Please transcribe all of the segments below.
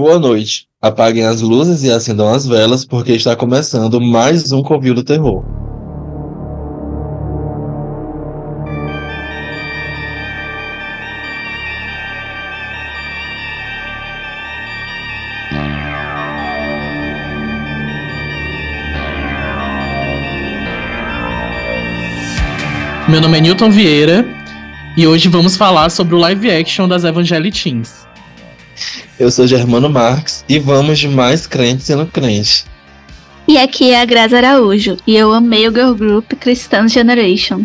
Boa noite. Apaguem as luzes e acendam as velas, porque está começando mais um Covil do Terror. Meu nome é Newton Vieira e hoje vamos falar sobre o live action das Evangelitins. Eu sou Germano Marques e vamos de mais crente sendo crente. E aqui é a Graça Araújo e eu amei o girl group Christian Generation.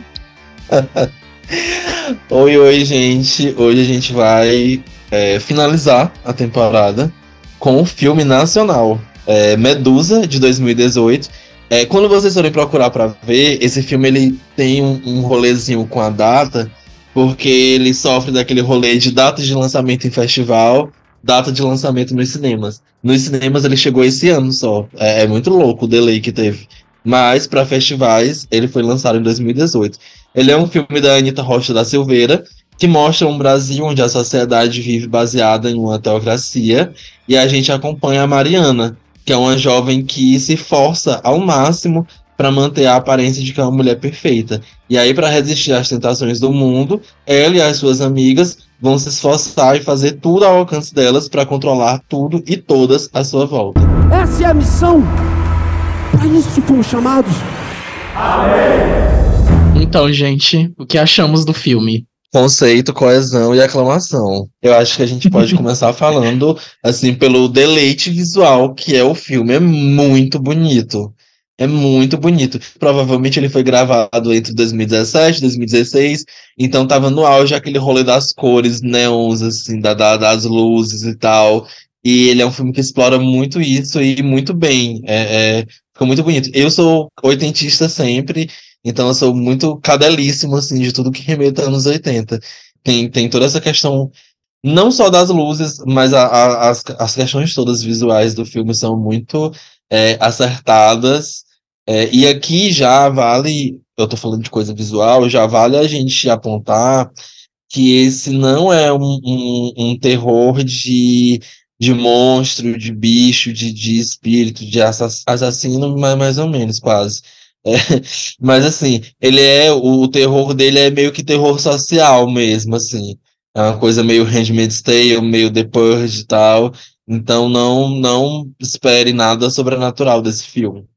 oi, oi, gente. Hoje a gente vai é, finalizar a temporada com um filme nacional, é, Medusa, de 2018 é, quando vocês forem procurar para ver, esse filme ele tem um, um rolezinho com a data, porque ele sofre daquele rolê de data de lançamento em festival, data de lançamento nos cinemas. Nos cinemas ele chegou esse ano só. É, é muito louco o delay que teve. Mas para festivais ele foi lançado em 2018. Ele é um filme da Anitta Rocha da Silveira, que mostra um Brasil onde a sociedade vive baseada em uma teocracia, e a gente acompanha a Mariana, que é uma jovem que se força ao máximo para manter a aparência de que é uma mulher perfeita. E aí, para resistir às tentações do mundo, ela e as suas amigas vão se esforçar e fazer tudo ao alcance delas para controlar tudo e todas à sua volta. Essa é a missão. Para isso fomos chamados. Amém. Então, gente, o que achamos do filme? conceito, coesão e aclamação. Eu acho que a gente pode começar falando assim pelo deleite visual que é o filme, é muito bonito. É muito bonito. Provavelmente ele foi gravado entre 2017 e 2016, então tava no auge aquele rolê das cores, neons, assim, da, da, das luzes e tal. E ele é um filme que explora muito isso e muito bem. É, é, ficou muito bonito. Eu sou oitentista sempre, então eu sou muito cadelíssimo, assim, de tudo que remeta anos 80. Tem, tem toda essa questão, não só das luzes, mas a, a, as, as questões todas visuais do filme são muito é, acertadas. É, e aqui já vale, eu tô falando de coisa visual, já vale a gente apontar que esse não é um, um, um terror de, de monstro, de bicho, de, de espírito, de assassino, mas mais ou menos, quase. É, mas assim, ele é. O terror dele é meio que terror social mesmo, assim. É uma coisa meio Handmaid's Tale, meio The Purge e tal. Então não, não espere nada sobrenatural desse filme.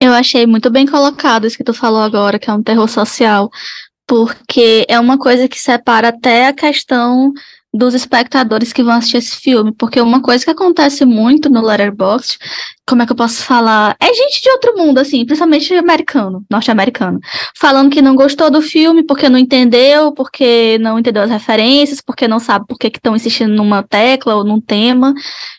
Eu achei muito bem colocado isso que tu falou agora, que é um terror social, porque é uma coisa que separa até a questão dos espectadores que vão assistir esse filme, porque uma coisa que acontece muito no Letterboxd como é que eu posso falar? É gente de outro mundo, assim, principalmente americano, norte-americano, falando que não gostou do filme porque não entendeu, porque não entendeu as referências, porque não sabe por que estão insistindo numa tecla ou num tema.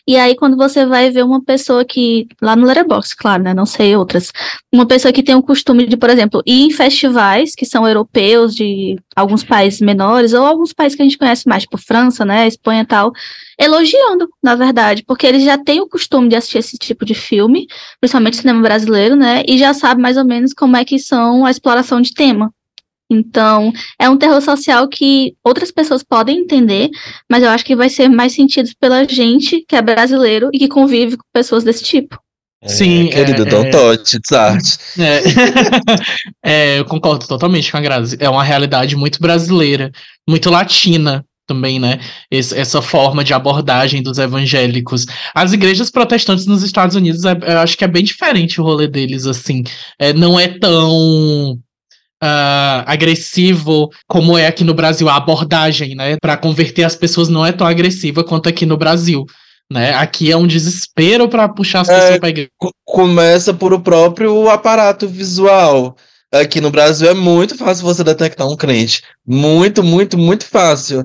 E aí, quando você vai ver uma pessoa que, lá no Letterboxd, claro, né, não sei outras, uma pessoa que tem o costume de, por exemplo, ir em festivais que são europeus, de alguns países menores, ou alguns países que a gente conhece mais, tipo França, né, Espanha e tal, elogiando, na verdade, porque eles já têm o costume de assistir esse tipo de filme, principalmente cinema brasileiro, né? E já sabe mais ou menos como é que são a exploração de tema. Então, é um terror social que outras pessoas podem entender, mas eu acho que vai ser mais sentido pela gente que é brasileiro e que convive com pessoas desse tipo. É, Sim, querido, é, don't touch, it's art. É, é, eu concordo totalmente com a Grazi. É uma realidade muito brasileira, muito latina, também, né? Esse, essa forma de abordagem dos evangélicos. As igrejas protestantes nos Estados Unidos, é, eu acho que é bem diferente o rolê deles, assim. É, não é tão. Uh, agressivo como é aqui no Brasil a abordagem, né? Para converter as pessoas não é tão agressiva quanto aqui no Brasil. Né? Aqui é um desespero para puxar as é, pessoas para igreja. Começa por o próprio aparato visual. Aqui no Brasil é muito fácil você detectar um crente. Muito, muito, muito fácil.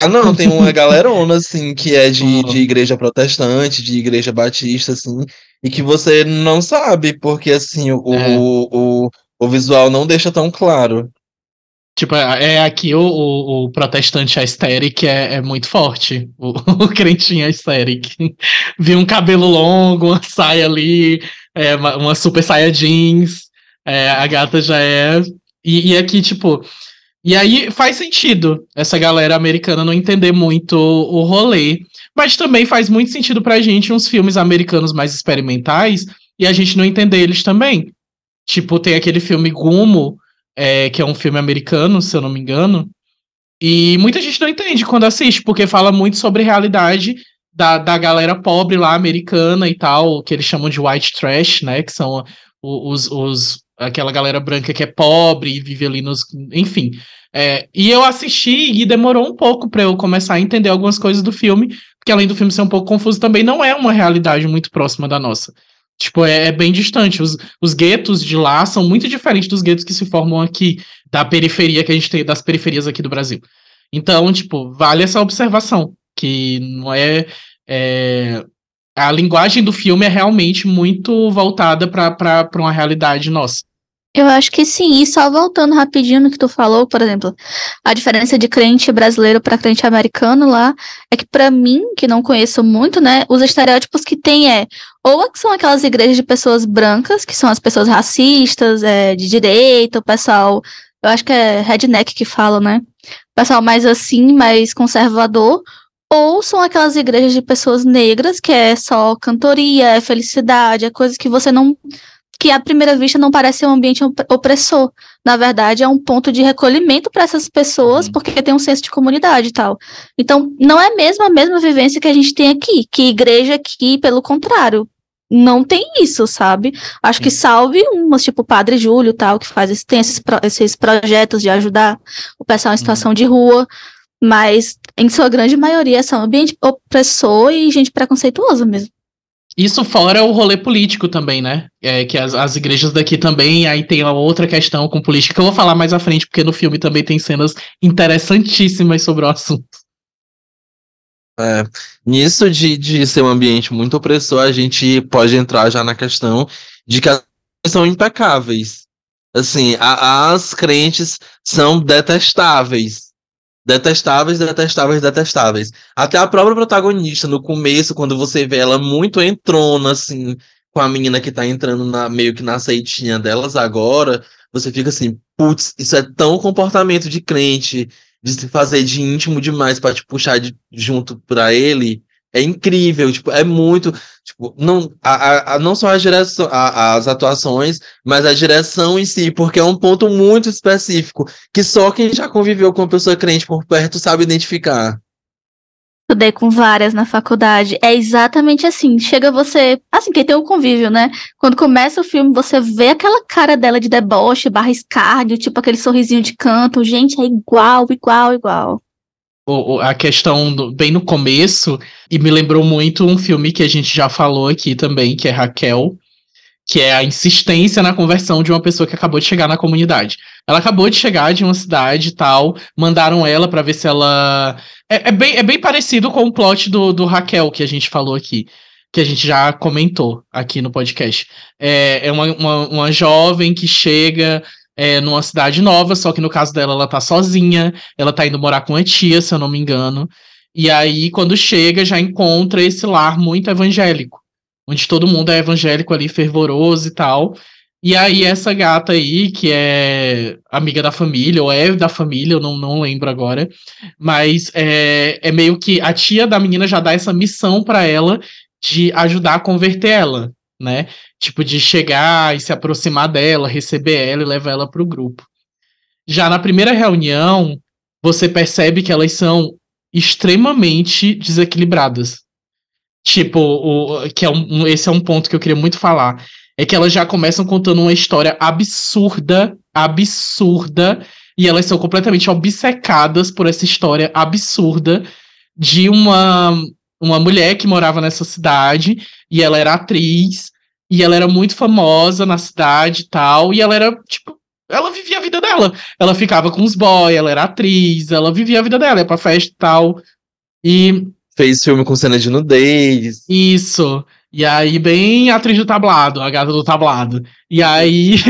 Ah, não, tem uma galerona, assim, que é de, de igreja protestante, de igreja batista, assim, e que você não sabe, porque, assim, o, é. o, o, o, visual não deixa tão claro. Tipo, é, é aqui o, o, o protestante aesthetic é, é muito forte. O, o crentinho aesthetic. Vi um cabelo longo, uma saia ali, é, uma, uma super saia jeans. É, a gata já é. E, e aqui, tipo, E aí faz sentido essa galera americana não entender muito o rolê. Mas também faz muito sentido pra gente uns filmes americanos mais experimentais e a gente não entender eles também. Tipo, tem aquele filme Gumo, é, que é um filme americano, se eu não me engano. E muita gente não entende quando assiste, porque fala muito sobre realidade da, da galera pobre lá, americana e tal, que eles chamam de white trash, né? Que são os, os aquela galera branca que é pobre e vive ali nos. Enfim. É, e eu assisti e demorou um pouco para eu começar a entender algumas coisas do filme, porque além do filme ser um pouco confuso, também não é uma realidade muito próxima da nossa. Tipo, é, é, bem distante. Os, os guetos de lá são muito diferentes dos guetos que se formam aqui, da periferia que a gente tem, das periferias aqui do Brasil. Então, tipo, vale essa observação, que não é. é a linguagem do filme é realmente muito voltada para uma realidade nossa. Eu acho que sim, e só voltando rapidinho no que tu falou, por exemplo, a diferença de crente brasileiro para crente americano lá é que para mim, que não conheço muito, né, os estereótipos que tem é ou são aquelas igrejas de pessoas brancas, que são as pessoas racistas, é, de direita, o pessoal, eu acho que é redneck que fala, né? O pessoal mais assim, mais conservador, ou são aquelas igrejas de pessoas negras, que é só cantoria, é felicidade, é coisas que você não que à primeira vista não parece um ambiente opressor. Na verdade, é um ponto de recolhimento para essas pessoas, uhum. porque tem um senso de comunidade e tal. Então, não é mesmo a mesma vivência que a gente tem aqui, que igreja aqui, pelo contrário, não tem isso, sabe? Acho que salve umas, tipo o Padre Júlio tal, que faz tem esses, esses projetos de ajudar o pessoal em situação uhum. de rua, mas em sua grande maioria são ambiente opressor e gente preconceituosa mesmo. Isso fora o rolê político também, né? É, que as, as igrejas daqui também, aí tem uma outra questão com política que eu vou falar mais à frente, porque no filme também tem cenas interessantíssimas sobre o assunto. É, nisso de, de ser um ambiente muito opressor, a gente pode entrar já na questão de que as são impecáveis. Assim, a, as crentes são detestáveis detestáveis, detestáveis, detestáveis. Até a própria protagonista, no começo, quando você vê ela muito entrona, assim, com a menina que tá entrando na, meio que na seitinha delas agora, você fica assim, putz, isso é tão comportamento de crente, de se fazer de íntimo demais para te puxar de, junto pra ele é incrível, tipo, é muito, tipo, não, a, a, não só a direção, a, as atuações, mas a direção em si, porque é um ponto muito específico, que só quem já conviveu com uma pessoa crente por perto sabe identificar. Estudei com várias na faculdade. É exatamente assim. Chega você. Assim, quem tem um convívio, né? Quando começa o filme, você vê aquela cara dela de deboche, barra escárdio, tipo aquele sorrisinho de canto. Gente, é igual, igual, igual a questão do, bem no começo, e me lembrou muito um filme que a gente já falou aqui também, que é Raquel, que é a insistência na conversão de uma pessoa que acabou de chegar na comunidade. Ela acabou de chegar de uma cidade e tal, mandaram ela para ver se ela. É, é, bem, é bem parecido com o plot do, do Raquel que a gente falou aqui, que a gente já comentou aqui no podcast. É, é uma, uma, uma jovem que chega é, numa cidade nova, só que no caso dela, ela tá sozinha, ela tá indo morar com a tia, se eu não me engano. E aí, quando chega, já encontra esse lar muito evangélico, onde todo mundo é evangélico ali, fervoroso e tal. E aí, essa gata aí, que é amiga da família, ou é da família, eu não, não lembro agora, mas é, é meio que a tia da menina já dá essa missão para ela de ajudar a converter ela, né? Tipo, de chegar e se aproximar dela, receber ela e levar ela para o grupo. Já na primeira reunião, você percebe que elas são extremamente desequilibradas. Tipo, o, que é um, esse é um ponto que eu queria muito falar. É que elas já começam contando uma história absurda, absurda, e elas são completamente obcecadas por essa história absurda de uma, uma mulher que morava nessa cidade, e ela era atriz, e ela era muito famosa na cidade e tal. E ela era, tipo, ela vivia a vida dela. Ela ficava com os boys, ela era atriz, ela vivia a vida dela, ia pra festa e tal. E. Fez filme com cena de nudez. Isso. E aí, bem atriz do tablado, a gata do tablado. E aí.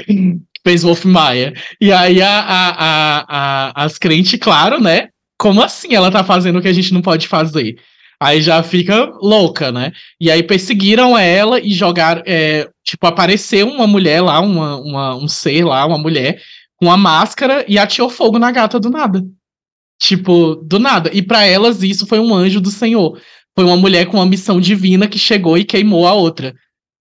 Fez Wolf Maia. E aí, a, a, a, a, as crentes, claro, né? Como assim ela tá fazendo o que a gente não pode fazer? Aí já fica louca, né? E aí perseguiram ela e jogaram. É, tipo, apareceu uma mulher lá, uma, uma, um ser lá, uma mulher, com a máscara e atirou fogo na gata do nada. Tipo, do nada. E para elas isso foi um anjo do Senhor. Foi uma mulher com uma missão divina que chegou e queimou a outra.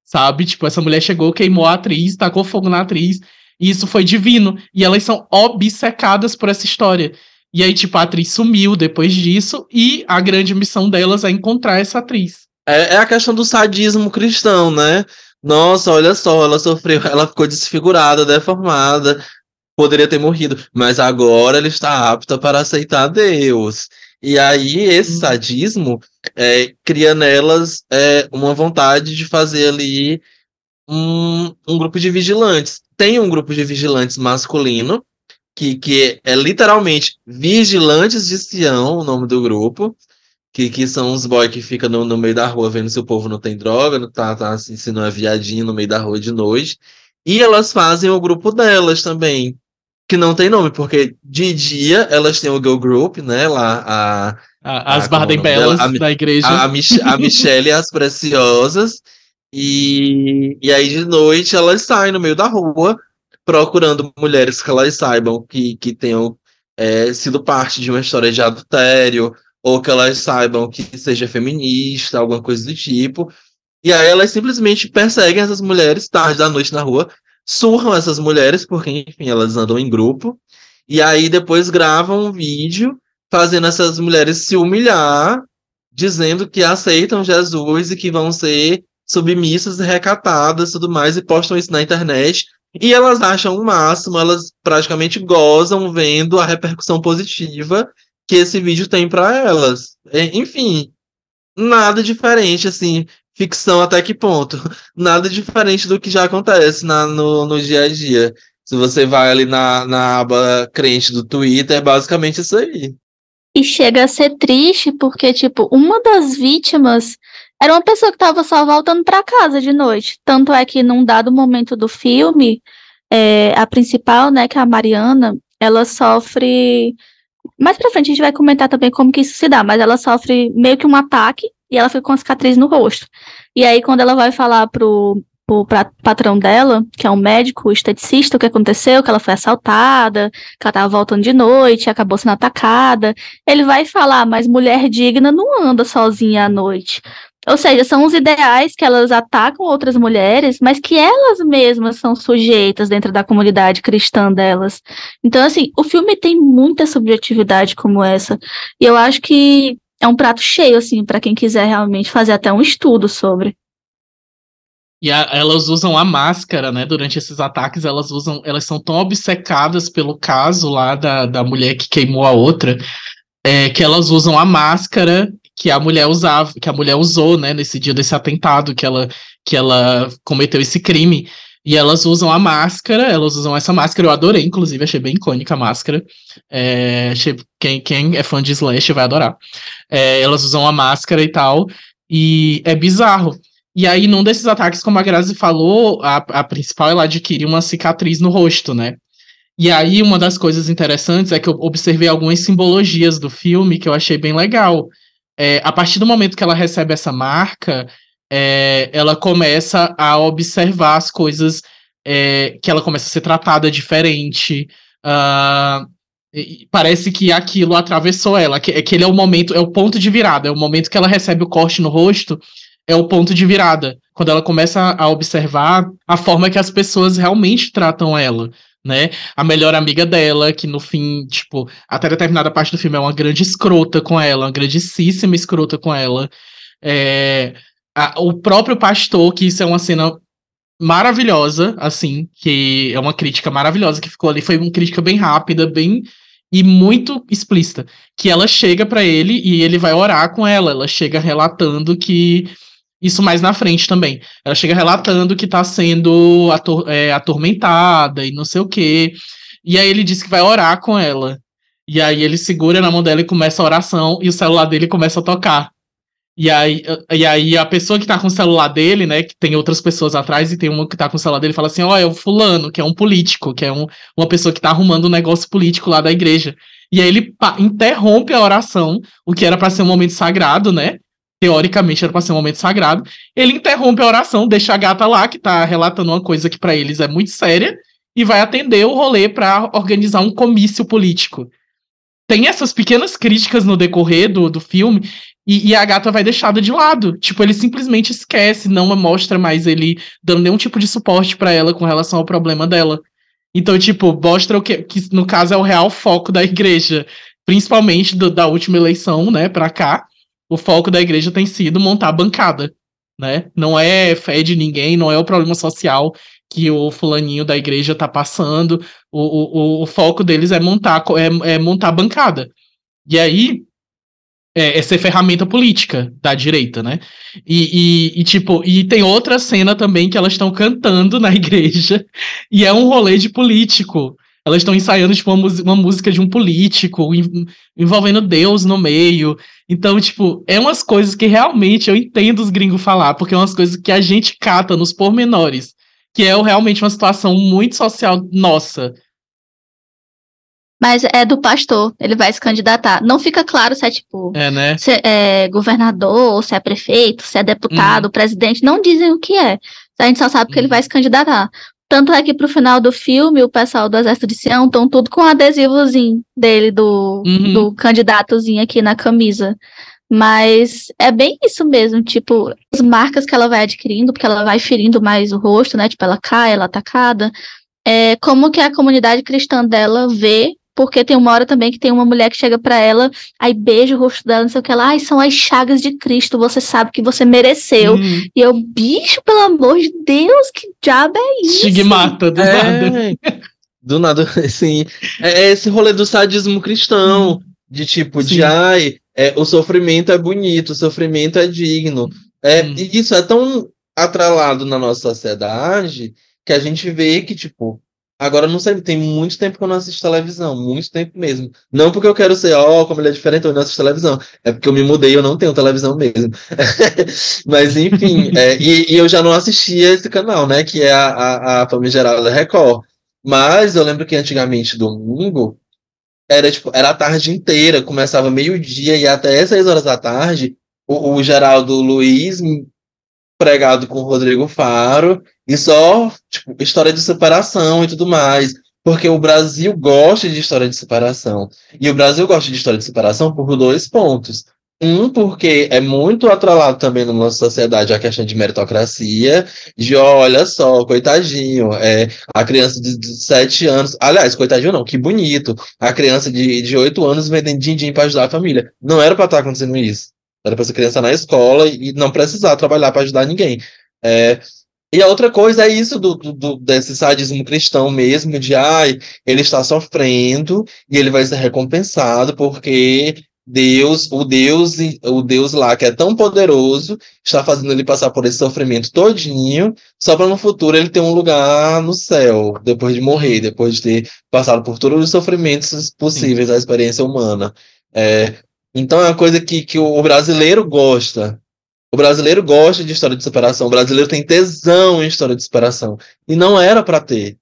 Sabe? Tipo, essa mulher chegou, queimou a atriz, tacou fogo na atriz. E isso foi divino. E elas são obcecadas por essa história. E aí, tipo, a atriz sumiu depois disso. E a grande missão delas é encontrar essa atriz. É, é a questão do sadismo cristão, né? Nossa, olha só, ela sofreu, ela ficou desfigurada, deformada, poderia ter morrido, mas agora ela está apta para aceitar Deus. E aí, esse Hum. sadismo é, cria nelas é, uma vontade de fazer ali um, um grupo de vigilantes. Tem um grupo de vigilantes masculino, que, que é literalmente Vigilantes de Sião, o nome do grupo, que, que são os boys que ficam no, no meio da rua vendo se o povo não tem droga, não tá, tá assim, se não é viadinho no meio da rua de noite. E elas fazem o grupo delas também, que não tem nome, porque de dia elas têm o Girl Group, né? Lá, a, A- As é Bardem? Belas A da igreja. a, a, Mich a Michelle e as Preciosas. E, e aí de noite elas saem no meio da rua procurando mulheres que elas saibam que, que tenham é, sido parte de uma história de adultério, ou que elas saibam que seja feminista, alguma coisa do tipo. E aí elas simplesmente perseguem essas mulheres tarde da noite na rua, surram essas mulheres, porque, enfim, elas andam em grupo, e aí depois gravam um vídeo fazendo essas mulheres se humilhar, dizendo que aceitam Jesus e que vão ser submissas e recatadas tudo mais, e postam isso na internet. E elas acham o máximo, elas praticamente gozam vendo a repercussão positiva que esse vídeo tem para elas. Enfim, nada diferente, assim, ficção até que ponto? Nada diferente do que já acontece na, no, no dia a dia. Se você vai ali na, na aba crente do Twitter, é basicamente isso aí. E chega a ser triste porque, tipo, uma das vítimas era uma pessoa que estava só voltando para casa de noite. Tanto é que num dado momento do filme, é, a principal, né, que é a Mariana, ela sofre. Mais pra frente a gente vai comentar também como que isso se dá, mas ela sofre meio que um ataque e ela fica com uma cicatriz no rosto. E aí, quando ela vai falar pro, pro pra- patrão dela, que é um médico, esteticista, o que aconteceu, que ela foi assaltada, que ela tava voltando de noite, acabou sendo atacada. Ele vai falar, mas mulher digna não anda sozinha à noite. Ou seja, são os ideais que elas atacam outras mulheres, mas que elas mesmas são sujeitas dentro da comunidade cristã delas. Então, assim, o filme tem muita subjetividade como essa. E eu acho que é um prato cheio, assim, para quem quiser realmente fazer até um estudo sobre. E a- elas usam a máscara, né? Durante esses ataques, elas usam. Elas são tão obcecadas pelo caso lá da, da mulher que queimou a outra, é, que elas usam a máscara que a mulher usava, que a mulher usou, né, nesse dia desse atentado, que ela, que ela cometeu esse crime. E elas usam a máscara, elas usam essa máscara, eu adorei, inclusive, achei bem icônica a máscara. É, achei- quem, quem é fã de Slash vai adorar. É, elas usam a máscara e tal, e é bizarro. E aí, num desses ataques, como a Grazi falou, a, a principal ela adquire uma cicatriz no rosto, né? E aí, uma das coisas interessantes é que eu observei algumas simbologias do filme que eu achei bem legal. É, a partir do momento que ela recebe essa marca, é, ela começa a observar as coisas, é, que ela começa a ser tratada diferente. e parece que aquilo atravessou ela, que, que ele é o momento, é o ponto de virada, é o momento que ela recebe o corte no rosto, é o ponto de virada. Quando ela começa a observar a forma que as pessoas realmente tratam ela, né? A melhor amiga dela, que no fim, tipo, até determinada parte do filme é uma grande escrota com ela, uma grandíssima escrota com ela. É, a- o próprio pastor, que isso é uma cena maravilhosa, assim, que é uma crítica maravilhosa que ficou ali, foi uma crítica bem rápida, bem e muito explícita, que ela chega pra ele e ele vai orar com ela, ela chega relatando que isso mais na frente também. Ela chega relatando que tá sendo ator- é, atormentada e não sei o quê. E aí ele diz que vai orar com ela. E aí ele segura na mão dela e começa a oração e o celular dele começa a tocar. E aí, e aí a pessoa que tá com o celular dele, né, que tem outras pessoas atrás e tem uma que tá com o celular dele, fala assim, ó, é o fulano, que é um político, que é um, uma pessoa que tá arrumando um negócio político lá da igreja. E aí ele interrompe a oração, o que era pra ser um momento sagrado, né? Teoricamente era pra ser um momento sagrado. Ele interrompe a oração, deixa a gata lá, que tá relatando uma coisa que pra eles é muito séria, e vai atender o rolê para organizar um comício político. Tem essas pequenas críticas no decorrer do, do filme e, e, a gata vai deixada de lado. Tipo, ele simplesmente esquece, não mostra mais ele dando nenhum tipo de suporte para ela com relação ao problema dela. Então, tipo, mostra o que, que no caso é o real foco da igreja, principalmente do, da última eleição, né, para cá. O foco da igreja tem sido montar bancada, né? Não é fé de ninguém, não é o problema social que o fulaninho da igreja tá passando. O, o, o foco deles é montar é, é montar bancada. E aí é, é, ser ferramenta política da direita, né? E, e, e, tipo, e tem outra cena também que elas estão cantando na igreja e é um rolê de político. Elas estão ensaiando tipo, uma, uma, música de um político, envolvendo Deus no meio. Então, tipo, é umas coisas que realmente eu entendo os gringos falar, porque é umas coisas que a gente cata nos pormenores, que é realmente uma situação muito social nossa mas é do pastor, ele vai se candidatar. Não fica claro se é tipo é, né? se é governador, se é prefeito, se é deputado, uhum. presidente, não dizem o que é. A gente só sabe que ele uhum. vai se candidatar. Tanto é que pro final do filme, o pessoal do Exército de Sião estão tudo com adesivozinho dele, do, uhum. do candidatozinho aqui na camisa. Mas é bem isso mesmo, tipo, as marcas que ela vai adquirindo, porque ela vai ferindo mais o rosto, né? Tipo, ela cai, ela é atacada. É, como que a comunidade cristã dela vê porque tem uma hora também que tem uma mulher que chega para ela, aí beija o rosto dela, não sei o que lá, ai, são as chagas de Cristo, você sabe que você mereceu. Uhum. E eu, bicho, pelo amor de Deus, que diabo é isso? Estigmata, do é, nada. Do nada, assim. É esse rolê do sadismo cristão, uhum. de tipo, Sim. de ai, é, o sofrimento é bonito, o sofrimento é digno. É, uhum. E isso é tão atrelado na nossa sociedade que a gente vê que, tipo, Agora, não sei, tem muito tempo que eu não assisto televisão, muito tempo mesmo. Não porque eu quero ser, ó, oh, como ele é diferente, eu não assisto televisão. É porque eu me mudei eu não tenho televisão mesmo. Mas, enfim, é, e, e, eu já não assistia esse canal, né, que é a, a, a famigerada Record. Mas eu lembro que antigamente, domingo, era tipo, era a tarde inteira, começava meio-dia e até seis horas da tarde, o, o Geraldo Luiz pregado com o Rodrigo Faro e só tipo, história de separação e tudo mais. Porque o Brasil gosta de história de separação. E o Brasil gosta de história de separação por dois pontos. Um, porque é muito atrelado também na nossa sociedade a questão de meritocracia, de olha só, coitadinho, é, a criança de, de 7 anos, aliás, coitadinho não, que bonito, a criança de, de 8 anos vendendo din-din para ajudar a família. Não era para estar tá acontecendo isso. Era para essa criança na escola e não precisar trabalhar para ajudar ninguém. É, e a outra coisa é isso do, do, desse sadismo cristão mesmo, de ai, ele está sofrendo e ele vai ser recompensado porque Deus, o Deus, o Deus lá que é tão poderoso, está fazendo ele passar por esse sofrimento todinho, só para no futuro ele ter um lugar no céu, depois de morrer, depois de ter passado por todos os sofrimentos possíveis Sim. da experiência humana. É, então é uma coisa que, que o brasileiro gosta. O brasileiro gosta de história de superação. O brasileiro tem tesão em história de superação. E não era para ter.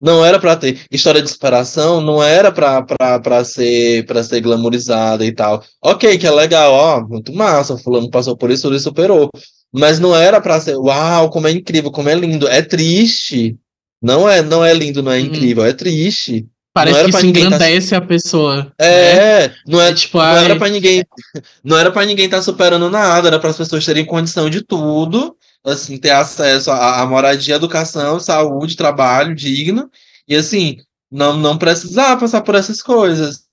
Não era para ter. História de superação não era para ser para ser glamourizada e tal. Ok, que é legal, ó, muito massa. Fulano passou por isso, ele superou. Mas não era para ser, uau, como é incrível, como é lindo. É triste. Não é, não é lindo, não é uhum. incrível, é triste. Parece que isso tá engrandece tá... a pessoa. É, né? não, é, tipo, não ai... era para ninguém. Não era para ninguém estar tá superando nada, era para as pessoas terem condição de tudo, assim, ter acesso à, à moradia, educação, saúde, trabalho digno, e assim, não, não precisar passar por essas coisas.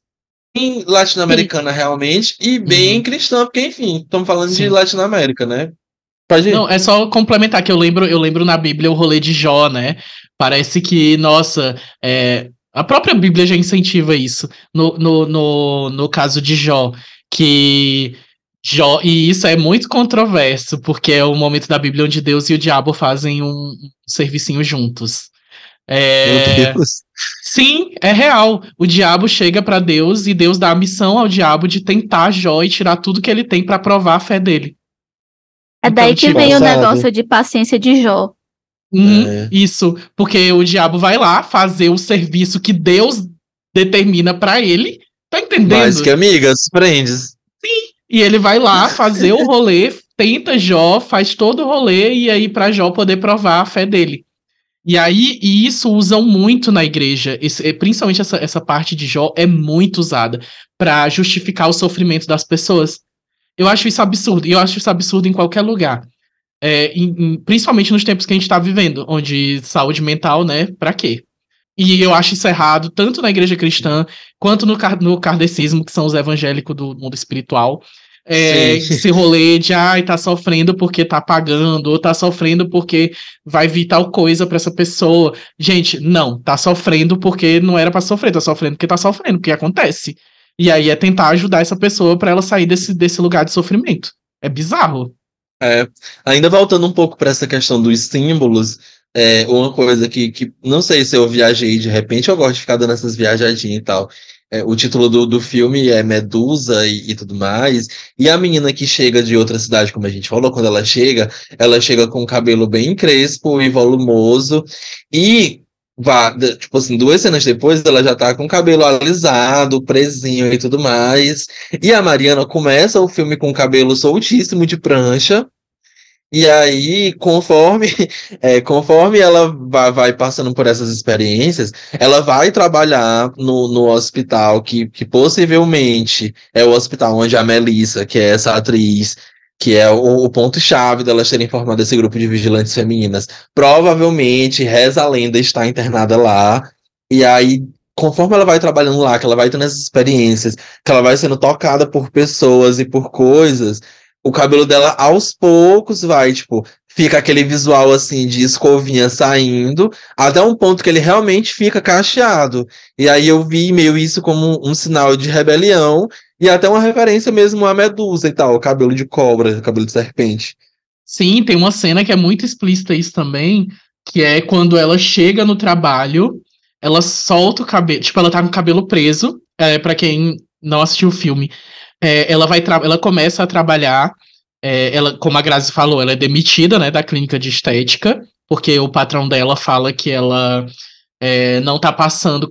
Bem latino-americana realmente, e bem uhum. cristã, porque, enfim, estamos falando Sim. de Latinoamérica, né? Pode ir. Não, é só complementar que eu lembro, eu lembro na Bíblia o rolê de Jó, né? Parece que, nossa, é, a própria Bíblia já incentiva isso. No, no, no, no caso de Jó, que Jó, e isso é muito controverso, porque é o momento da Bíblia onde Deus e o diabo fazem um servicinho juntos. É... Meu Deus. Sim, é real. O diabo chega para Deus e Deus dá a missão ao diabo de tentar Jó e tirar tudo que ele tem para provar a fé dele. É daí então, que tipo, vem o negócio de paciência de Jó. Uhum, é. Isso, porque o diabo vai lá fazer o serviço que Deus determina para ele. Tá entendendo? Mais que amigas, prendes. Sim. E ele vai lá fazer o rolê, tenta Jó, faz todo o rolê e aí para Jó poder provar a fé dele. E aí, e isso usam muito na igreja, esse, principalmente essa, essa parte de Jó é muito usada para justificar o sofrimento das pessoas. Eu acho isso absurdo, e eu acho isso absurdo em qualquer lugar. É, em, em, principalmente nos tempos que a gente está vivendo, onde saúde mental, né, para quê? E eu acho isso errado, tanto na igreja cristã, quanto no, no kardecismo, que são os evangélicos do mundo espiritual. É, esse rolê de ai, tá sofrendo porque tá pagando, ou tá sofrendo porque vai vir tal coisa para essa pessoa. Gente, não, tá sofrendo porque não era para sofrer, tá sofrendo porque tá sofrendo, porque acontece. E aí é tentar ajudar essa pessoa para ela sair desse, desse lugar de sofrimento. É bizarro. É, ainda voltando um pouco para essa questão dos símbolos, é, uma coisa que, que não sei se eu viajei de repente, eu gosto de ficar dando essas viajadinhas e tal. É, o título do, do filme é Medusa e, e, tudo mais. E a menina que chega de outra cidade, como a gente falou, quando ela chega, ela chega com o cabelo bem crespo e volumoso. E vá, tipo assim, duas cenas depois, ela já tá com o cabelo alisado, presinho e tudo mais. E a Mariana começa o filme com o cabelo soltíssimo de prancha. E aí, conforme, é, conforme ela vai, vai, passando por essas experiências, ela vai trabalhar no, no hospital que, que possivelmente é o hospital onde a Melissa, que é essa atriz, que é o, o ponto-chave delas terem formado esse grupo de vigilantes femininas, provavelmente, reza a lenda, está internada lá. E aí, conforme ela vai trabalhando lá, que ela vai tendo essas experiências, que ela vai sendo tocada por pessoas e por coisas o cabelo dela aos poucos vai, tipo, fica aquele visual assim de escovinha saindo, até um ponto que ele realmente fica cacheado. E aí eu vi meio isso como um sinal de rebelião e até uma referência mesmo à medusa e tal, cabelo de cobra, cabelo de serpente. Sim, tem uma cena que é muito explícita isso também, que é quando ela chega no trabalho, ela solta o cabelo, tipo, ela tá com o cabelo preso, é, para quem não assistiu o filme, é, ela vai ela começa a trabalhar, é, ela, como a Grazi falou, ela é demitida né, da clínica de estética, porque o patrão dela fala que ela é, não está passando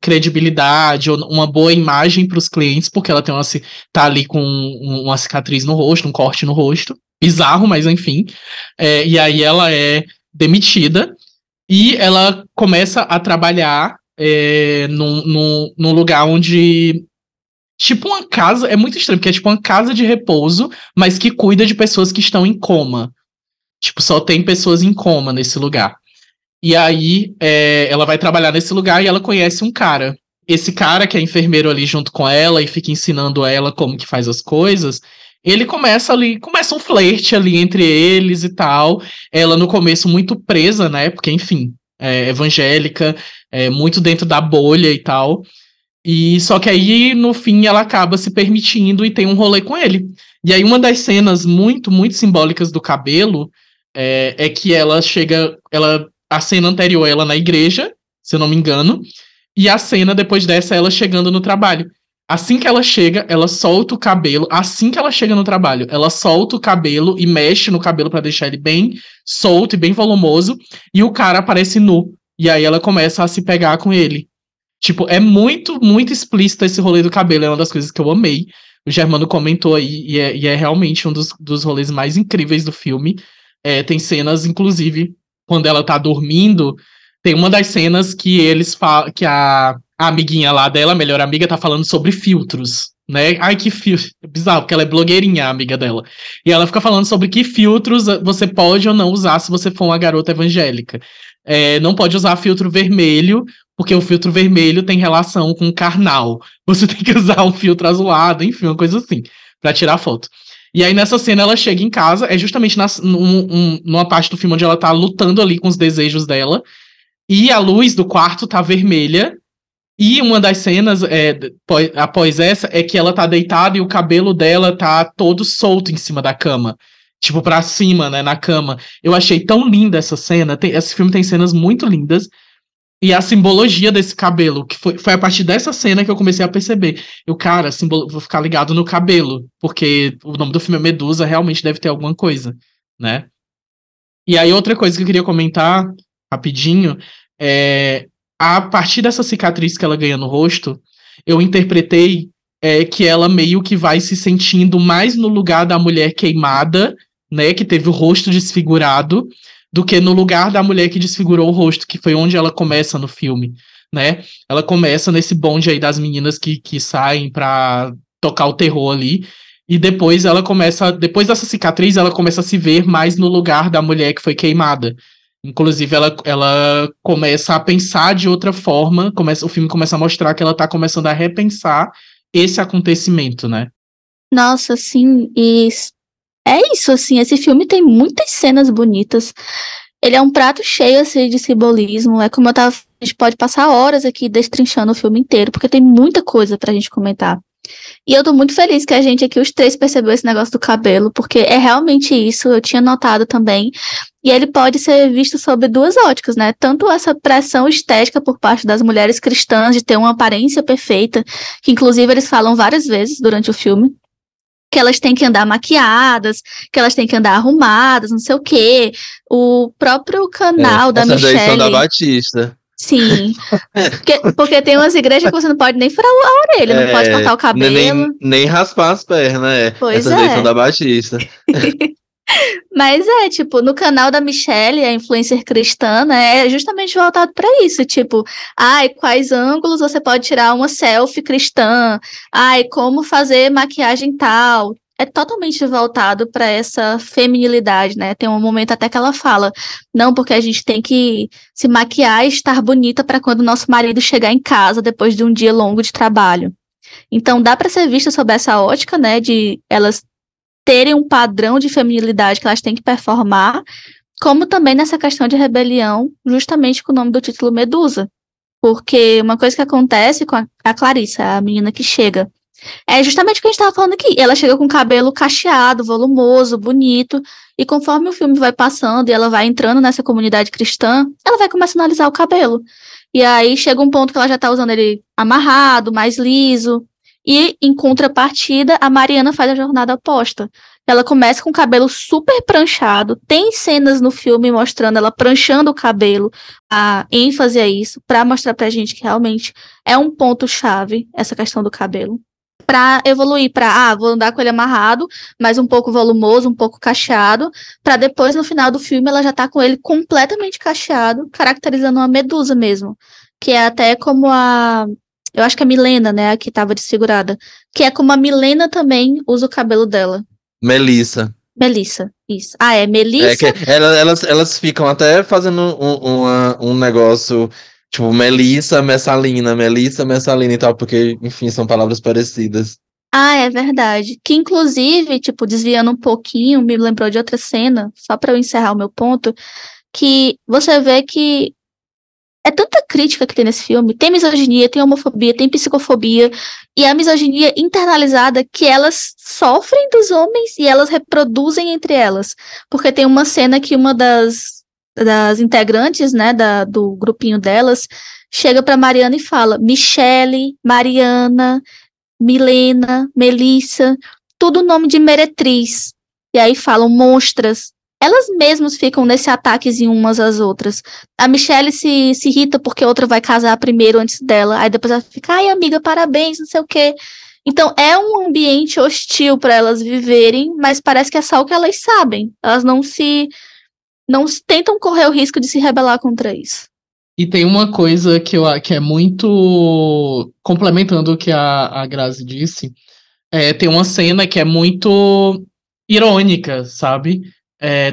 credibilidade ou uma boa imagem para os clientes, porque ela tem uma, tá ali com uma cicatriz no rosto, um corte no rosto. Bizarro, mas enfim. É, e aí ela é demitida e ela começa a trabalhar é, num, num, num lugar onde tipo uma casa, é muito estranho, porque é tipo uma casa de repouso, mas que cuida de pessoas que estão em coma. Tipo, só tem pessoas em coma nesse lugar. E aí, é, ela vai trabalhar nesse lugar e ela conhece um cara. Esse cara, que é enfermeiro ali junto com ela e fica ensinando ela como que faz as coisas, ele começa ali, começa um flerte ali entre eles e tal. Ela no começo muito presa, né? Porque, enfim, é evangélica, é muito dentro da bolha e tal. E só que aí, no fim, ela acaba se permitindo e tem um rolê com ele. E aí, uma das cenas muito, muito simbólicas do cabelo é, é que ela chega. Ela, a cena anterior, ela na igreja, se eu não me engano. E a cena depois dessa, ela chegando no trabalho. Assim que ela chega, ela solta o cabelo. Assim que ela chega no trabalho, ela solta o cabelo e mexe no cabelo para deixar ele bem solto e bem volumoso. E o cara aparece nu. E aí ela começa a se pegar com ele. Tipo, é muito, muito explícito esse rolê do cabelo. É uma das coisas que eu amei. O Germano comentou aí, e é, e é realmente um dos, dos rolês mais incríveis do filme. É, tem cenas, inclusive, quando ela tá dormindo, tem uma das cenas que eles falam que a, a amiguinha lá dela, a melhor amiga, tá falando sobre filtros. Né? Ai, que filtro. É bizarro, porque ela é blogueirinha, amiga dela. E ela fica falando sobre que filtros você pode ou não usar se você for uma garota evangélica. É, não pode usar filtro vermelho, porque o filtro vermelho tem relação com carnal. Você tem que usar um filtro azulado, enfim, uma coisa assim, para tirar foto. E aí nessa cena ela chega em casa, é justamente na, num, um, numa parte do filme onde ela tá lutando ali com os desejos dela, e a luz do quarto tá vermelha, e uma das cenas é, após essa é que ela tá deitada e o cabelo dela tá todo solto em cima da cama. Tipo, pra cima, né, na cama. Eu achei tão linda essa cena. Tem, esse filme tem cenas muito lindas. E a simbologia desse cabelo, que foi, foi a partir dessa cena que eu comecei a perceber. Eu, cara, simbolo, vou ficar ligado no cabelo, porque o nome do filme é Medusa, realmente deve ter alguma coisa, né? E aí, outra coisa que eu queria comentar, rapidinho, é. A partir dessa cicatriz que ela ganha no rosto, eu interpretei é, que ela meio que vai se sentindo mais no lugar da mulher queimada, né? Que teve o rosto desfigurado, do que no lugar da mulher que desfigurou o rosto, que foi onde ela começa no filme, né? Ela começa nesse bonde aí das meninas que, que saem pra tocar o terror ali. E depois ela começa, depois dessa cicatriz, ela começa a se ver mais no lugar da mulher que foi queimada. Inclusive, ela, ela começa a pensar de outra forma, começa, o filme começa a mostrar que ela tá começando a repensar esse acontecimento, né? Nossa, sim, e é isso, assim, esse filme tem muitas cenas bonitas. Ele é um prato cheio, assim, de simbolismo. É como eu tava. A gente pode passar horas aqui destrinchando o filme inteiro, porque tem muita coisa pra gente comentar. E eu tô muito feliz que a gente aqui, os três, percebeu esse negócio do cabelo, porque é realmente isso, eu tinha notado também. E ele pode ser visto sob duas óticas, né? Tanto essa pressão estética por parte das mulheres cristãs de ter uma aparência perfeita, que inclusive eles falam várias vezes durante o filme, que elas têm que andar maquiadas, que elas têm que andar arrumadas, não sei o quê. O próprio canal É, da essa Michelle. da Batista. Sim. porque, porque tem umas igrejas que você não pode nem furar a orelha, não pode É, cortar o cabelo. Nem, nem raspar as pernas, é. Pois Essas daí é. da Batista. Mas é, tipo, no canal da Michelle, a influencer cristã, né, é justamente voltado pra isso, tipo, ai, quais ângulos você pode tirar uma selfie cristã? Ai, como fazer maquiagem tal? É totalmente voltado pra essa feminilidade, né? Tem um momento até que ela fala: "Não, porque a gente tem que se maquiar e estar bonita pra quando nosso marido chegar em casa depois de um dia longo de trabalho". Então dá pra ser vista sob essa ótica, né, de elas terem um padrão de feminilidade que elas têm que performar, como também nessa questão de rebelião, justamente com o nome do título Medusa. Porque uma coisa que acontece com a, a Clarissa, a menina que chega, é justamente o que a gente estava falando aqui. Ela chega com o cabelo cacheado, volumoso, bonito, e conforme o filme vai passando e ela vai entrando nessa comunidade cristã, ela vai começando a alisar o cabelo. E aí chega um ponto que ela já tá usando ele amarrado, mais liso. E em contrapartida, a Mariana faz a jornada oposta. Ela começa com o cabelo super pranchado. Tem cenas no filme mostrando ela pranchando o cabelo. A ênfase é isso, para mostrar pra gente que realmente é um ponto chave essa questão do cabelo. Pra evoluir para, ah, vou andar com ele amarrado, mas um pouco volumoso, um pouco cacheado, para depois no final do filme ela já tá com ele completamente cacheado, caracterizando uma medusa mesmo, que é até como a eu acho que a Milena, né, a que tava desfigurada. Que é como a Milena também usa o cabelo dela. Melissa. Melissa, isso. Ah, é É Melissa? que ela- elas, elas ficam até fazendo um, uma- um negócio, tipo, Melissa, Messalina, Melissa, Messalina e tal, porque, enfim, são palavras parecidas. Ah, é verdade. Que inclusive, tipo, desviando um pouquinho, me lembrou de outra cena, só para eu encerrar o meu ponto, que você vê que é tanta crítica que tem nesse filme. Tem misoginia, tem homofobia, tem psicofobia, e a misoginia internalizada que elas sofrem dos homens e elas reproduzem entre elas. Porque tem uma cena que uma das, das integrantes, né, da, do grupinho delas, chega para Mariana e fala: Michele, Mariana, Milena, Melissa, tudo nome de meretriz. E aí falam monstras. Elas mesmas ficam nesse ataquezinho umas às outras. A Michelle se, se irrita porque a outra vai casar primeiro antes dela. Aí depois ela fica, ai, amiga, parabéns, não sei o quê. Então é um ambiente hostil para elas viverem, mas parece que é só o que elas sabem. Elas não se. não se- tentam correr o risco de se rebelar contra isso. E tem uma coisa que, eu, que é muito. Complementando o que a, a Grazi disse, é, tem uma cena que é muito irônica, sabe? É,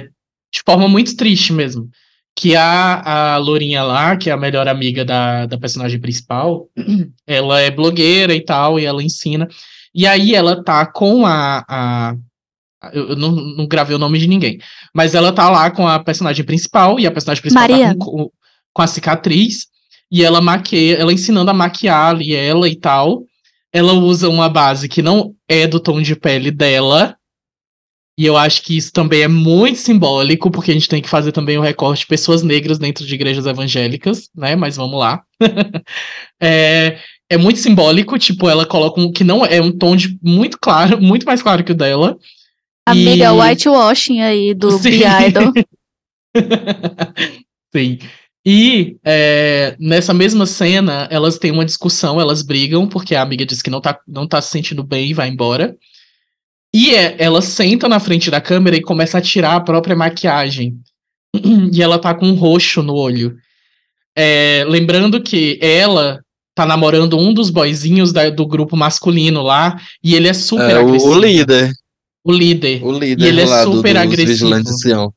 de forma muito triste mesmo. Que a, a Lourinha lá, que é a melhor amiga da, da personagem principal, ela é blogueira e tal, e ela ensina. E aí ela tá com a. a eu não, não gravei o nome de ninguém. Mas ela tá lá com a personagem principal, e a personagem principal Mariana. tá com, com a cicatriz, e ela maqueia, ela ensinando a maquiar ali ela e tal. Ela usa uma base que não é do tom de pele dela. E eu acho que isso também é muito simbólico, porque a gente tem que fazer também o recorte de pessoas negras dentro de igrejas evangélicas, né? Mas vamos lá. é, é muito simbólico, tipo, ela coloca um que não é um tom de muito claro, muito mais claro que o dela. Amiga, E- whitewashing aí do Sim. Idol. Sim. E é, nessa mesma cena, elas têm uma discussão, elas brigam, porque a amiga diz que não tá, não tá se sentindo bem e vai embora. E é, ela senta na frente da câmera e começa a tirar a própria maquiagem. e ela tá com um roxo no olho. É, lembrando que ela tá namorando um dos boyzinhos da, do grupo masculino lá, e ele é super É, o, agressivo. o líder. O líder. O líder E ele é do- super agressivo.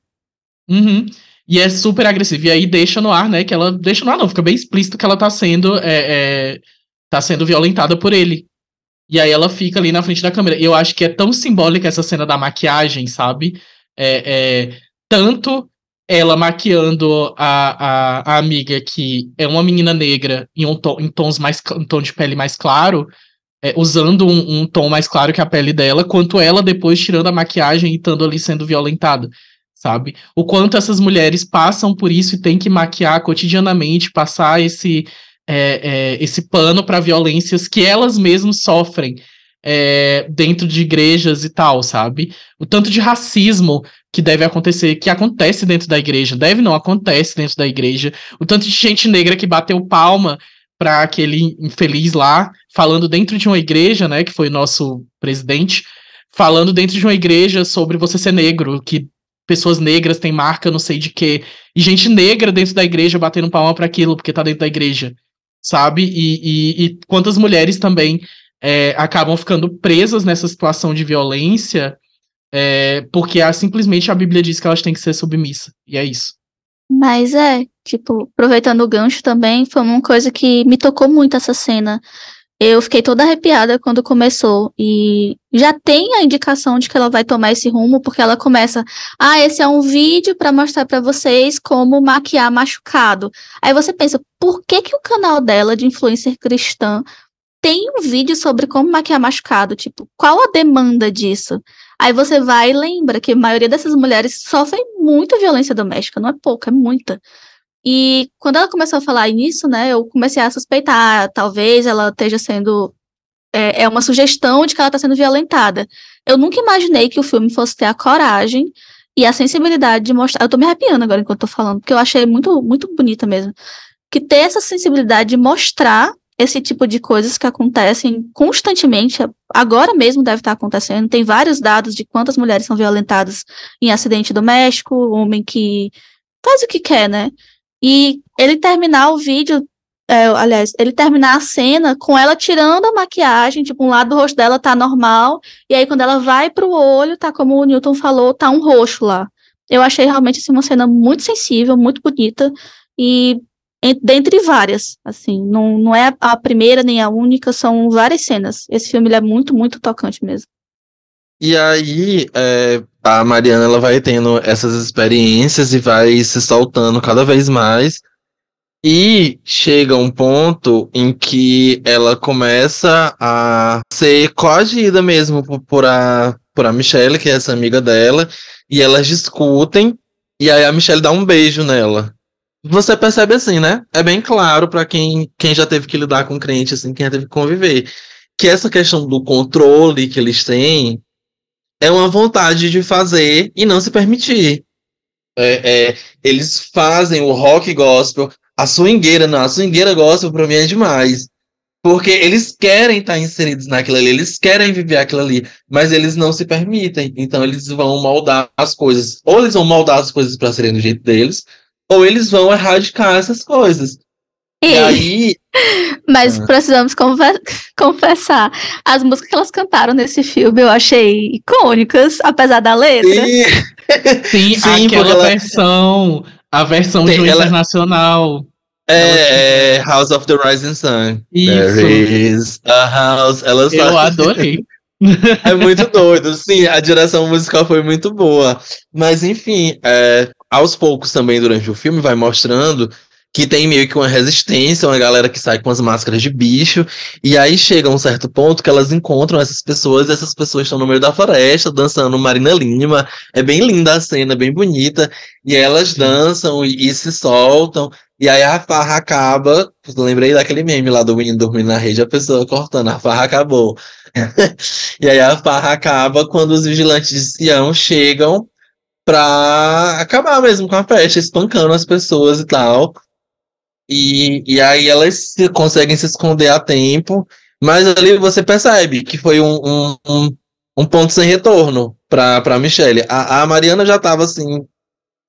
Uhum. E é super agressivo. E aí deixa no ar, né? Que ela. Deixa no ar, não, fica bem explícito que ela tá sendo. É, é, tá sendo violentada por ele. E aí ela fica ali na frente da câmera. E eu acho que é tão simbólica essa cena da maquiagem, sabe? É, é, tanto ela maquiando a, a, a amiga que é uma menina negra em, um tom, em tons mais um tom de pele mais claro, é, usando um, um tom mais claro que a pele dela, quanto ela depois tirando a maquiagem e estando ali sendo violentada, sabe? O quanto essas mulheres passam por isso e têm que maquiar cotidianamente, passar esse é, é, esse pano para violências que elas mesmas sofrem é, dentro de igrejas e tal, sabe? O tanto de racismo que deve acontecer, que acontece dentro da igreja, deve não acontece dentro da igreja, o tanto de gente negra que bateu palma para aquele infeliz lá, falando dentro de uma igreja, né, que foi nosso presidente, falando dentro de uma igreja sobre você ser negro, que pessoas negras têm marca não sei de quê, e gente negra dentro da igreja batendo palma para aquilo, porque tá dentro da igreja, sabe? E, e, e quantas mulheres também é, acabam ficando presas nessa situação de violência, é, porque a, simplesmente a Bíblia diz que elas têm que ser submissas, e é isso. Mas é, tipo, aproveitando o gancho também, foi uma coisa que me tocou muito essa cena. Eu fiquei toda arrepiada quando começou. E já tem a indicação de que ela vai tomar esse rumo, porque ela começa: Ah, esse é um vídeo para mostrar para vocês como maquiar machucado. Aí você pensa: por que, que o canal dela de influencer cristã tem um vídeo sobre como maquiar machucado? Tipo, qual a demanda disso? Aí você vai e lembra que a maioria dessas mulheres sofrem muita violência doméstica, não é pouca, é muita. E quando ela começou a falar nisso, né, eu comecei a suspeitar, talvez ela esteja sendo. É, é uma sugestão de que ela está sendo violentada. Eu nunca imaginei que o filme fosse ter a coragem e a sensibilidade de mostrar. Eu tô me arrepiando agora enquanto tô falando, porque eu achei muito, muito bonita mesmo. Que ter essa sensibilidade de mostrar esse tipo de coisas que acontecem constantemente, agora mesmo deve estar acontecendo. Tem vários dados de quantas mulheres são violentadas em acidente doméstico, homem que faz o que quer, né? E ele terminar o vídeo, é, aliás, ele terminar a cena com ela tirando a maquiagem, tipo, um lado do rosto dela tá normal, e aí quando ela vai pro olho, tá como o Newton falou, tá um roxo lá. Eu achei realmente assim, uma cena muito sensível, muito bonita, e en- dentre várias, assim, não, não é a primeira nem a única, são várias cenas. Esse filme é muito, muito tocante mesmo. E aí, é, a Mariana ela vai tendo essas experiências e vai se soltando cada vez mais. E chega um ponto em que ela começa a ser coagida mesmo por, a, por a Michelle, que é essa amiga dela, e elas discutem, e aí a Michelle dá um beijo nela. Você percebe assim, né? É bem claro pra quem, quem já teve que lidar com crente, assim, quem já teve que conviver, que essa questão do controle que eles têm é uma vontade de fazer e não se permitir. É, é, eles fazem o rock gospel, a swingueira, não, a swingueira gospel pra mim é demais. Porque eles querem estar inseridos naquilo ali, eles querem viver aquilo ali, mas eles não se permitem. Então eles vão moldar as coisas. Ou eles vão moldar as coisas para serem do jeito deles, ou eles vão erradicar essas coisas. E E- aí, Mas Ah. precisamos confessar. As músicas que elas cantaram nesse filme eu achei icônicas, apesar da letra. Sim, Sim, porque aquela ela- versão, a versão Tem- de um ela- internacional. é, é House of the Rising Sun. Isso. There is a house. Elas Eu adorei. É muito doido, sim, a direção musical foi muito boa. Mas, enfim, é, aos poucos também durante o filme vai mostrando que tem meio que uma resistência, uma galera que sai com as máscaras de bicho, e aí chega um certo ponto que elas encontram essas pessoas, e essas pessoas estão no meio da floresta, dançando Marina Lima. É bem linda a cena, bem bonita, e elas dançam e, e se soltam, e aí a farra acaba. Lembrei daquele meme lá do menino dormindo na rede, a pessoa cortando, a farra acabou. E aí a farra acaba quando os vigilantes de Sião chegam pra acabar mesmo com a festa, espancando as pessoas e tal. E, e aí elas se- conseguem se esconder a tempo, mas ali você percebe que foi um, um, um, um ponto sem retorno pra, pra Michelle. A, a Mariana já tava assim,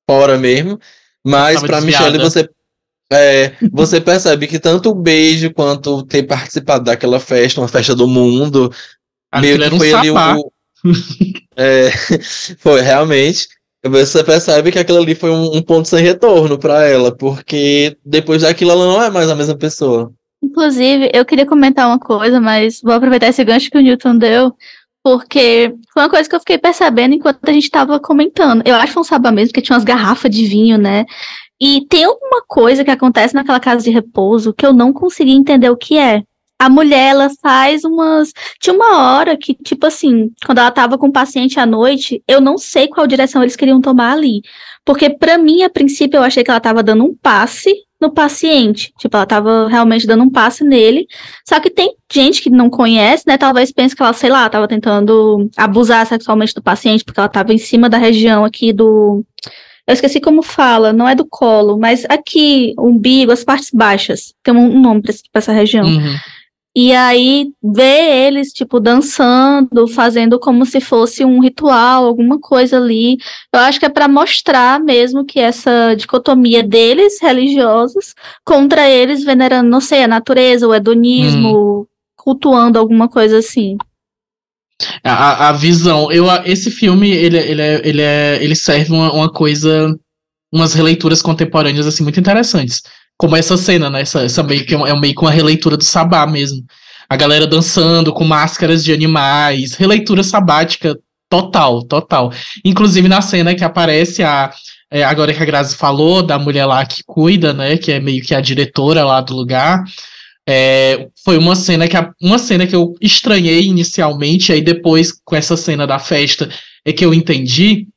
fora mesmo. Mas desviada. Michelle você é, você percebe que tanto o beijo quanto ter participado daquela festa, uma festa do mundo, meio Aquilo que era um foi ali sabá. o. É, foi realmente. Você percebe que aquilo ali foi um, um ponto sem retorno pra ela, porque depois daquilo ela não é mais a mesma pessoa. Inclusive, eu queria comentar uma coisa, mas vou aproveitar esse gancho que o Newton deu, porque foi uma coisa que eu fiquei percebendo enquanto a gente estava comentando. Eu acho que foi um sabá mesmo, porque tinha umas garrafas de vinho, né? E tem alguma coisa que acontece naquela casa de repouso que eu não consegui entender o que é. A mulher, ela faz umas. Tinha uma hora que, tipo assim, quando ela tava com o paciente à noite, eu não sei qual direção eles queriam tomar ali. Porque, pra mim, a princípio, eu achei que ela tava dando um passe no paciente. Tipo, ela tava realmente dando um passe nele. Só que tem gente que não conhece, né? Talvez pense que ela, sei lá, tava tentando abusar sexualmente do paciente, porque ela tava em cima da região aqui do. Eu esqueci como fala, não é do colo, mas aqui, umbigo, as partes baixas. Tem um nome pra essa região. Uhum. E aí, ver eles, tipo, dançando, fazendo como se fosse um ritual, alguma coisa ali. Eu acho que é para mostrar mesmo que essa dicotomia deles, religiosos, contra eles venerando, não sei, a natureza, o hedonismo, cultuando alguma coisa assim. A, a visão. Eu, esse filme, ele, ele, é, ele, é, ele serve uma, uma coisa, umas releituras contemporâneas, assim, muito interessantes. Como essa cena, né? Essa, essa meio que é é meio que uma releitura do Sabá mesmo. A galera dançando com máscaras de animais. Releitura sabática total, total. Inclusive na cena que aparece a. é, agora que a Grazi falou, da mulher lá que cuida, né? Que é meio que a diretora lá do lugar. É, foi uma cena que uma cena que eu estranhei inicialmente, aí depois com essa cena da festa é que eu entendi.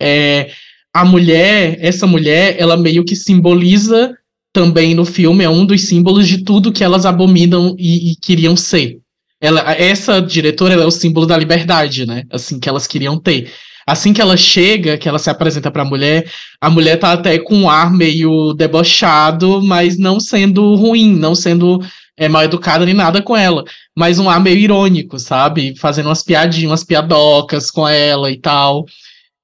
É, a mulher, essa mulher, ela meio que simboliza também no filme, é um dos símbolos de tudo que elas abominam e, e queriam ser. Ela, essa diretora é o símbolo da liberdade, né? Assim que elas queriam ter. Assim que ela chega, que ela se apresenta pra mulher, a mulher tá até com um ar meio debochado, mas não sendo ruim, não sendo é, mal educada nem nada com ela, mas um ar meio irônico, sabe? Fazendo umas piadinhas, umas piadocas com ela e tal.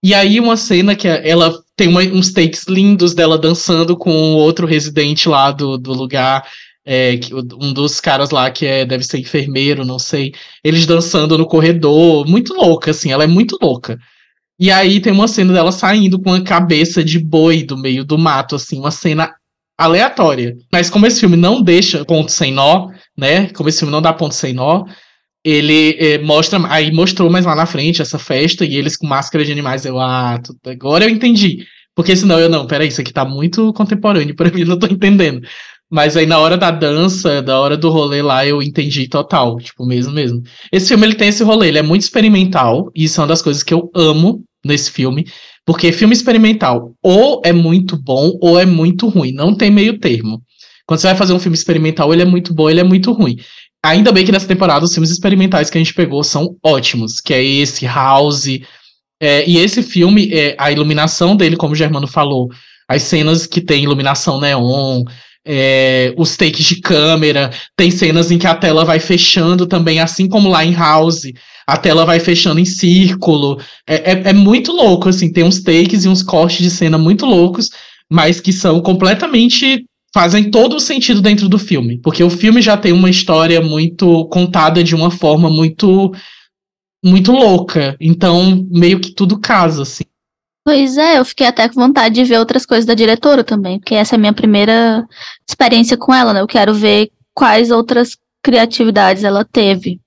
E aí uma cena que ela tem uma- uns takes lindos dela dançando com outro residente lá do, do lugar, é, um dos caras lá que é, deve ser enfermeiro, não sei. Eles dançando no corredor, muito louca, assim, ela é muito louca. E aí tem uma cena dela saindo com a cabeça de boi do meio do mato, assim, uma cena aleatória. Mas como esse filme não deixa ponto sem nó, né? Como esse filme não dá ponto sem nó, ele eh, mostra, aí mostrou mais lá na frente essa festa e eles com máscara de animais. Eu, ah, tudo- agora eu entendi. Porque senão eu, não, peraí, isso aqui tá muito contemporâneo pra mim, não tô entendendo. Mas aí na hora da dança, da hora do rolê lá, eu entendi total, tipo, mesmo, mesmo. Esse filme, ele tem esse rolê, ele é muito experimental, e isso é uma das coisas que eu amo nesse filme, porque filme experimental ou é muito bom ou é muito ruim, não tem meio termo. Quando você vai fazer um filme experimental, ele é muito bom, ele é muito ruim. Ainda bem que nessa temporada os filmes experimentais que a gente pegou são ótimos, que é esse, House. é, e esse filme, é, a iluminação dele, como o Germano falou, as cenas que tem iluminação neon, é, os takes de câmera, tem cenas em que a tela vai fechando também, assim como lá em House, a tela vai fechando em círculo. É, é, é muito louco, assim, tem uns takes e uns cortes de cena muito loucos, mas que são completamente fazem todo o sentido dentro do filme, porque o filme já tem uma história muito contada de uma forma muito muito louca, então meio que tudo casa assim. Pois é, eu fiquei até com vontade de ver outras coisas da diretora também, porque essa é a minha primeira experiência com ela, né? Eu quero ver quais outras criatividades ela teve.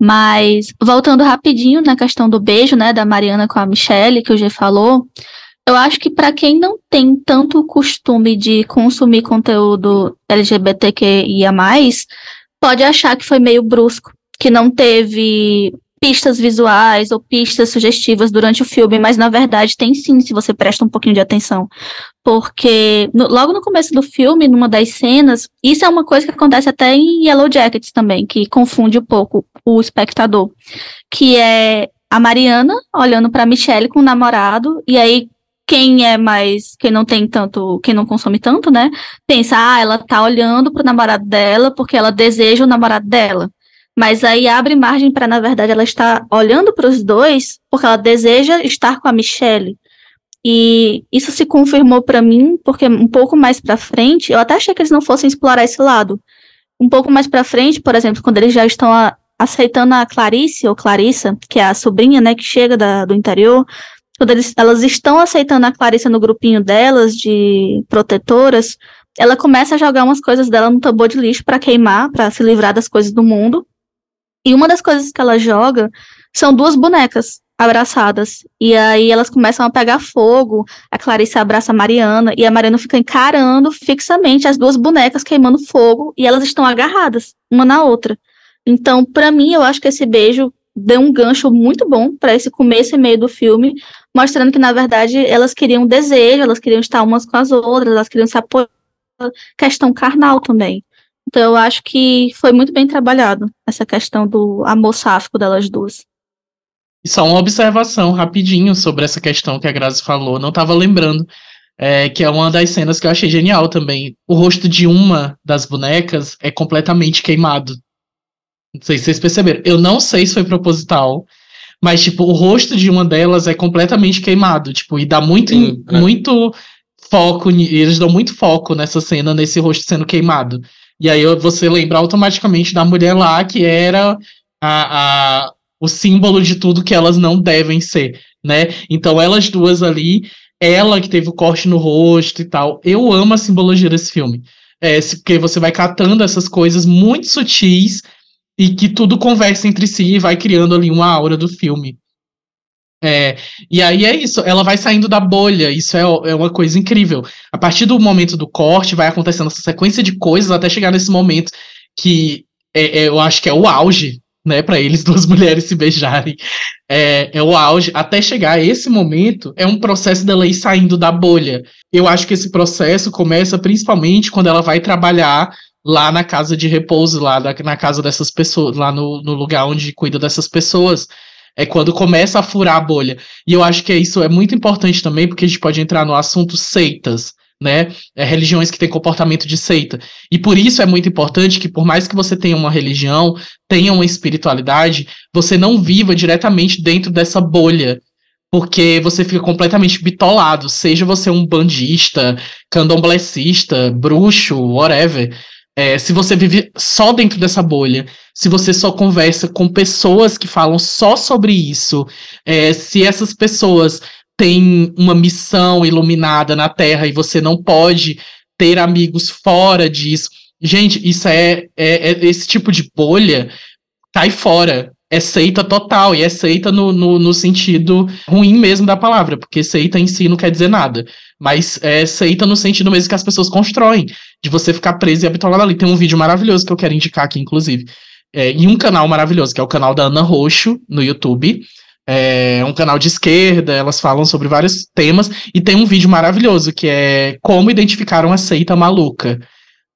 Mas, voltando rapidinho na questão do beijo, né, da Mariana com a Michelle, que o G falou, eu acho que para quem não tem tanto costume de consumir conteúdo LGBTQIA+, pode achar que foi meio brusco, que não teve pistas visuais ou pistas sugestivas durante o filme, mas na verdade tem sim, se você presta um pouquinho de atenção. Porque no- logo no começo do filme, numa das cenas, isso é uma coisa que acontece até em Yellow Jackets também, que confunde um pouco o espectador, que é a Mariana olhando para Michelle com o namorado, e aí quem é mais, quem não tem tanto, quem não consome tanto, né, pensa, ah, ela tá olhando pro namorado dela porque ela deseja o namorado dela. Mas aí abre margem para, na verdade, ela estar olhando para os dois porque ela deseja estar com a Michelle. E isso se confirmou para mim, porque um pouco mais para frente, eu até achei que eles não fossem explorar esse lado. Um pouco mais para frente, por exemplo, quando eles já estão a, aceitando a Clarice ou Clarissa, que é a sobrinha, né, que chega da, do interior, quando eles, elas estão aceitando a Clarissa no grupinho delas de protetoras, ela começa a jogar umas coisas dela no tambor de lixo para queimar, para se livrar das coisas do mundo. E uma das coisas que ela joga são duas bonecas abraçadas. E aí elas começam a pegar fogo. A Clarice abraça a Mariana e a Mariana fica encarando fixamente as duas bonecas queimando fogo e elas estão agarradas uma na outra. Então, para mim, eu acho que esse beijo deu um gancho muito bom para esse começo e meio do filme, mostrando que na verdade elas queriam desejo, elas queriam estar umas com as outras, elas queriam se apoiar, questão carnal também. Então eu acho que foi muito bem trabalhado essa questão do amor sáfico delas duas. E só uma observação rapidinho sobre essa questão que a Grazi falou, não estava lembrando, é, que é uma das cenas que eu achei genial também. O rosto de uma das bonecas é completamente queimado. Não sei se vocês perceberam. Eu não sei se foi proposital, mas, tipo, o rosto de uma delas é completamente queimado, tipo, e dá muito, Sim, é. muito foco, eles dão muito foco nessa cena, nesse rosto sendo queimado. E aí você lembra automaticamente da mulher lá que era a, a, o símbolo de tudo que elas não devem ser, né? Então elas duas ali, ela que teve o corte no rosto e tal. Eu amo a simbologia desse filme. É, porque você vai catando essas coisas muito sutis e que tudo conversa entre si e vai criando ali uma aura do filme. É, e aí é isso, ela vai saindo da bolha, isso é, é uma coisa incrível. A partir do momento do corte, vai acontecendo essa sequência de coisas até chegar nesse momento que é, é, eu acho que é o auge, né, para eles, duas mulheres se beijarem. É, é o auge. Até chegar a esse momento, é um processo dela ir saindo da bolha. Eu acho que esse processo começa principalmente quando ela vai trabalhar lá na casa de repouso, lá na casa dessas pessoas, lá no, no lugar onde cuida dessas pessoas. É quando começa a furar a bolha. E eu acho que isso é muito importante também, porque a gente pode entrar no assunto seitas, né? É, religiões que têm comportamento de seita. E por isso é muito importante que, por mais que você tenha uma religião, tenha uma espiritualidade, você não viva diretamente dentro dessa bolha. Porque você fica completamente bitolado, seja você um bandista, candomblessista, bruxo, whatever. É, se você vive só dentro dessa bolha, se você só conversa com pessoas que falam só sobre isso, é, se essas pessoas têm uma missão iluminada na Terra e você não pode ter amigos fora disso. Gente, isso é, é, é esse tipo de bolha cai fora. É seita total, e é seita no, no, no sentido ruim mesmo da palavra, porque seita em si não quer dizer nada. Mas é seita no sentido mesmo que as pessoas constroem, de você ficar preso e habitolado ali. Tem um vídeo maravilhoso que eu quero indicar aqui, inclusive. É, e um canal maravilhoso, que é o canal da Ana Roxo, no YouTube. É um canal de esquerda, elas falam sobre vários temas. E tem um vídeo maravilhoso, que é Como Identificar uma Seita Maluca.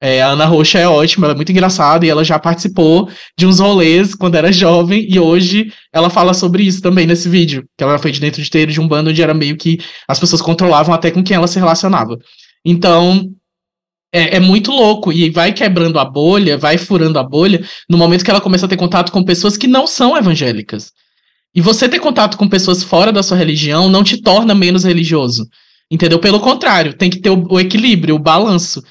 É, a Ana Roxa é ótima, ela é muito engraçada e ela já participou de uns rolês quando era jovem e hoje ela fala sobre isso também nesse vídeo, que ela foi de dentro de teiro de um bando onde era meio que as pessoas controlavam até com quem ela se relacionava. Então, é, é, muito louco e vai quebrando a bolha, vai furando a bolha no momento que ela começa a ter contato com pessoas que não são evangélicas. E você ter contato com pessoas fora da sua religião não te torna menos religioso. Entendeu? Pelo contrário, tem que ter o, o equilíbrio, o balanço.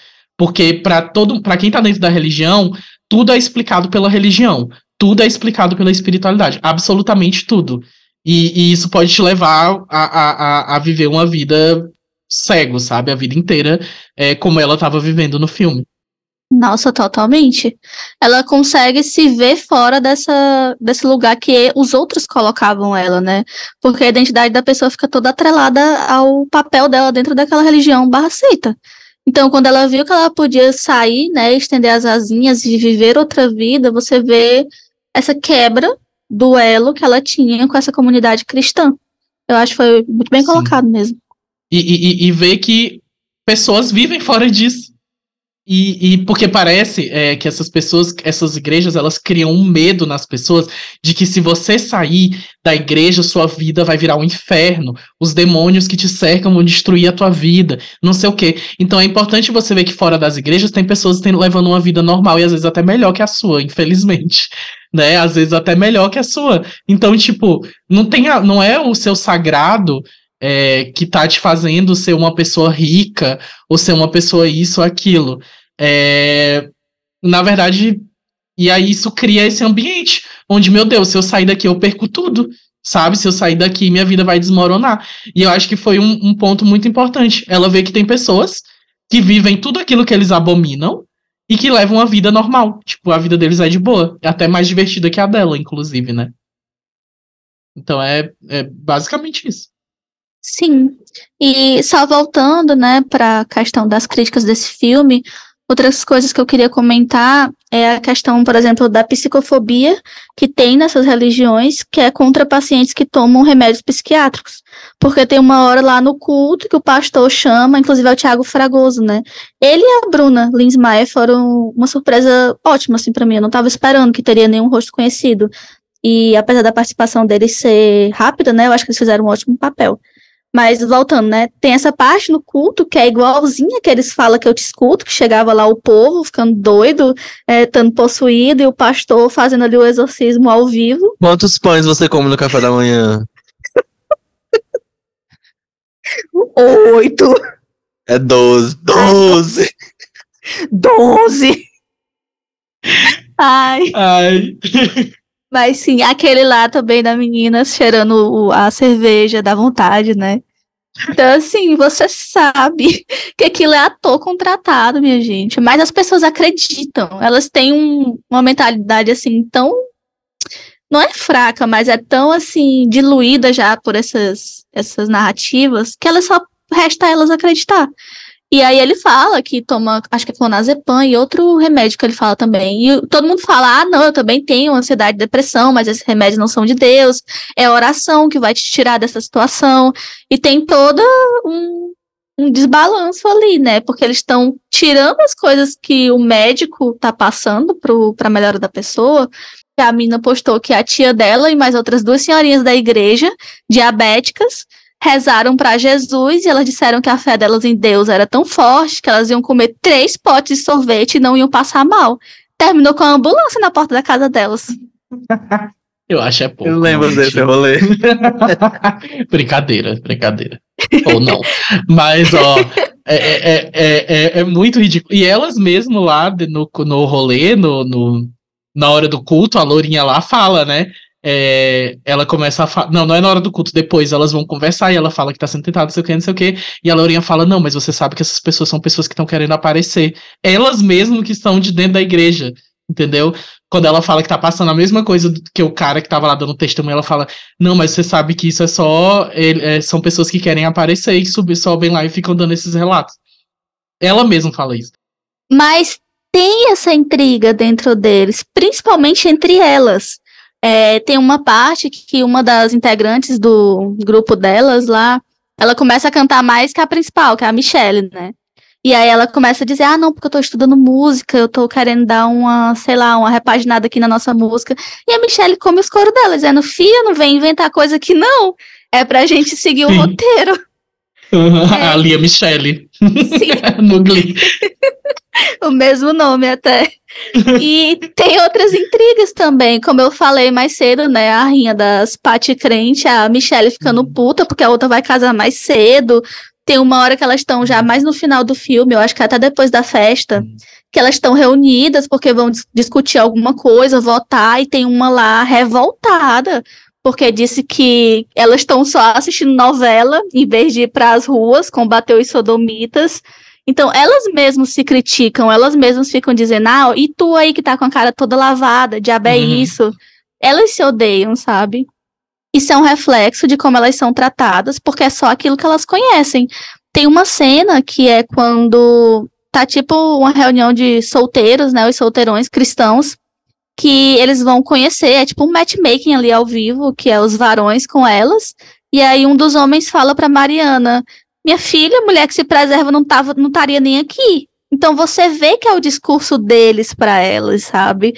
Porque para todo, para quem está dentro da religião, tudo é explicado pela religião, tudo é explicado pela espiritualidade, absolutamente tudo. E, e isso pode te levar a, a, a, viver uma vida cego, sabe? A vida inteira, é, como ela estava vivendo no filme. Nossa, totalmente. Ela consegue se ver fora dessa, desse lugar que os outros colocavam ela, né? Porque a identidade da pessoa fica toda atrelada ao papel dela dentro daquela religião barra seita. Então, quando ela viu que ela podia sair, né, estender as asinhas e viver outra vida, você vê essa quebra do elo que ela tinha com essa comunidade cristã. Eu acho que foi muito bem Sim. colocado mesmo. E, e, e ver que pessoas vivem fora disso. E, e, porque parece é, que essas pessoas, essas igrejas, elas criam um medo nas pessoas de que se você sair da igreja, sua vida vai virar um inferno, os demônios que te cercam vão destruir a tua vida, não sei o quê. Então é importante você ver que fora das igrejas tem pessoas tendo, levando uma vida normal e às vezes até melhor que a sua, infelizmente. Né? Às vezes até melhor que a sua. Então, tipo, não tem a, não é o seu sagrado é, que tá te fazendo ser uma pessoa rica ou ser uma pessoa isso ou aquilo. É, na verdade, e aí isso cria esse ambiente onde, meu Deus, se eu sair daqui eu perco tudo, sabe? Se eu sair daqui minha vida vai desmoronar. E eu acho que foi um, um ponto muito importante. Ela vê que tem pessoas que vivem tudo aquilo que eles abominam e que levam uma vida normal. Tipo, a vida deles é de boa. É até mais divertida que a dela, inclusive, né? Então é, é basicamente isso. Sim. E só voltando, né, para a questão das críticas desse filme, outras coisas que eu queria comentar é a questão, por exemplo, da psicofobia que tem nessas religiões, que é contra pacientes que tomam remédios psiquiátricos. Porque tem uma hora lá no culto que o pastor chama, inclusive é o Tiago Fragoso, né? Ele e a Bruna Linsmaier foram uma surpresa ótima, assim, para mim. Eu não estava esperando que teria nenhum rosto conhecido. E apesar da participação deles ser rápida, né? Eu acho que eles fizeram um ótimo papel. Mas voltando, né? Tem essa parte no culto que é igualzinha que eles falam que eu te escuto, que chegava lá o povo ficando doido, é, estando possuído, e o pastor fazendo ali o exorcismo ao vivo. Quantos pães você come no café da manhã? Oito, É 12. 12! doze. Ai. Ai. Mas sim, aquele lá também da menina cheirando a cerveja, dá vontade, né? Então, assim, você sabe que aquilo é ator contratado, minha gente. Mas as pessoas acreditam. Elas têm um- uma mentalidade, assim, tão. Não é fraca, mas é tão, assim, diluída já por essas, essas narrativas que elas só resta elas acreditar. E aí ele fala que toma, acho que é clonazepam e outro remédio que ele fala também. E todo mundo fala, ah, não, eu também tenho ansiedade e depressão, mas esses remédios não são de Deus. É oração que vai te tirar dessa situação. E tem todo um, um desbalanço ali, né? Porque eles estão tirando as coisas que o médico tá passando para a melhora da pessoa. A mina postou que a tia dela e mais outras duas senhorinhas da igreja, diabéticas, rezaram para Jesus e elas disseram que a fé delas em Deus era tão forte que elas iam comer três potes de sorvete e não iam passar mal. Terminou com a ambulância na porta da casa delas. Eu acho é pouco. Eu lembro não, desse rolê. brincadeira, brincadeira. Ou não. Mas, ó, é, é, é, é, é muito ridículo. E elas mesmo lá de- no, no rolê, no, no, na hora do culto, a Lourinha lá fala, né? É, ela começa a falar. Não, não é na hora do culto, depois elas vão conversar e ela fala que tá sendo tentada, não sei o que, não sei o que. E a Lourinha fala: Não, mas você sabe que essas pessoas são pessoas que estão querendo aparecer. Elas mesmo que estão de dentro da igreja, entendeu? Quando ela fala que tá passando a mesma coisa que o cara que tava lá dando testemunho, ela fala: Não, mas você sabe que isso é só. é, são pessoas que querem aparecer e subir, sobem lá e ficam dando esses relatos. Ela mesma fala isso. Mas tem essa intriga dentro deles, principalmente entre elas. É, tem uma parte que uma das integrantes do grupo delas lá, ela começa a cantar mais que a principal, que é a Michelle, né? E aí ela começa a dizer, ah, não, porque eu tô estudando música, eu tô querendo dar uma, sei lá, uma repaginada aqui na nossa música. E a Michelle come os coros dela, dizendo, filha, não vem inventar coisa que não. É pra gente seguir o Sim. roteiro. a Lia Michele Sim. no Glee. o mesmo nome até. E tem outras intrigas também, como eu falei mais cedo, né? A rinha das Pati Crente, a Michelle ficando puta porque a outra vai casar mais cedo. Tem uma hora que elas estão já mais no final do filme, eu acho que até depois da festa, que elas estão reunidas porque vão dis- discutir alguma coisa, votar, e tem uma lá revoltada. Porque disse que elas estão só assistindo novela em vez de ir para as ruas combater os sodomitas. Então, elas mesmas se criticam, elas mesmas ficam dizendo, ah, e tu aí que tá com a cara toda lavada, diabo é Uhum. isso. Elas se odeiam, sabe? Isso é um reflexo de como elas são tratadas, porque é só aquilo que elas conhecem. Tem uma cena que é quando tá tipo uma reunião de solteiros, né, os solteirões cristãos, que eles vão conhecer, é tipo um matchmaking ali ao vivo, que é os varões com elas, e aí um dos homens fala pra Mariana, minha filha, mulher que se preserva não tava, não estaria nem aqui. Então você vê que é o discurso deles para elas, sabe?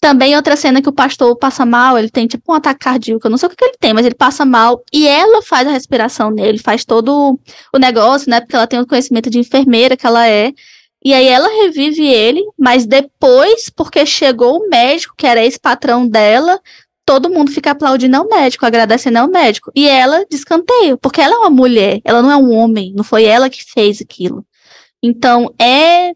Também outra cena que o pastor passa mal, ele tem tipo um ataque cardíaco, eu não sei o que, que ele tem, mas ele passa mal e ela faz a respiração nele, faz todo o negócio, né? Porque ela tem o conhecimento de enfermeira que ela é. E aí ela revive ele, mas depois, porque chegou o médico, que era ex-patrão dela, todo mundo fica aplaudindo ao médico, agradecendo ao médico. E ela descanteia, porque ela é uma mulher, ela não é um homem, não foi ela que fez aquilo. Então, é,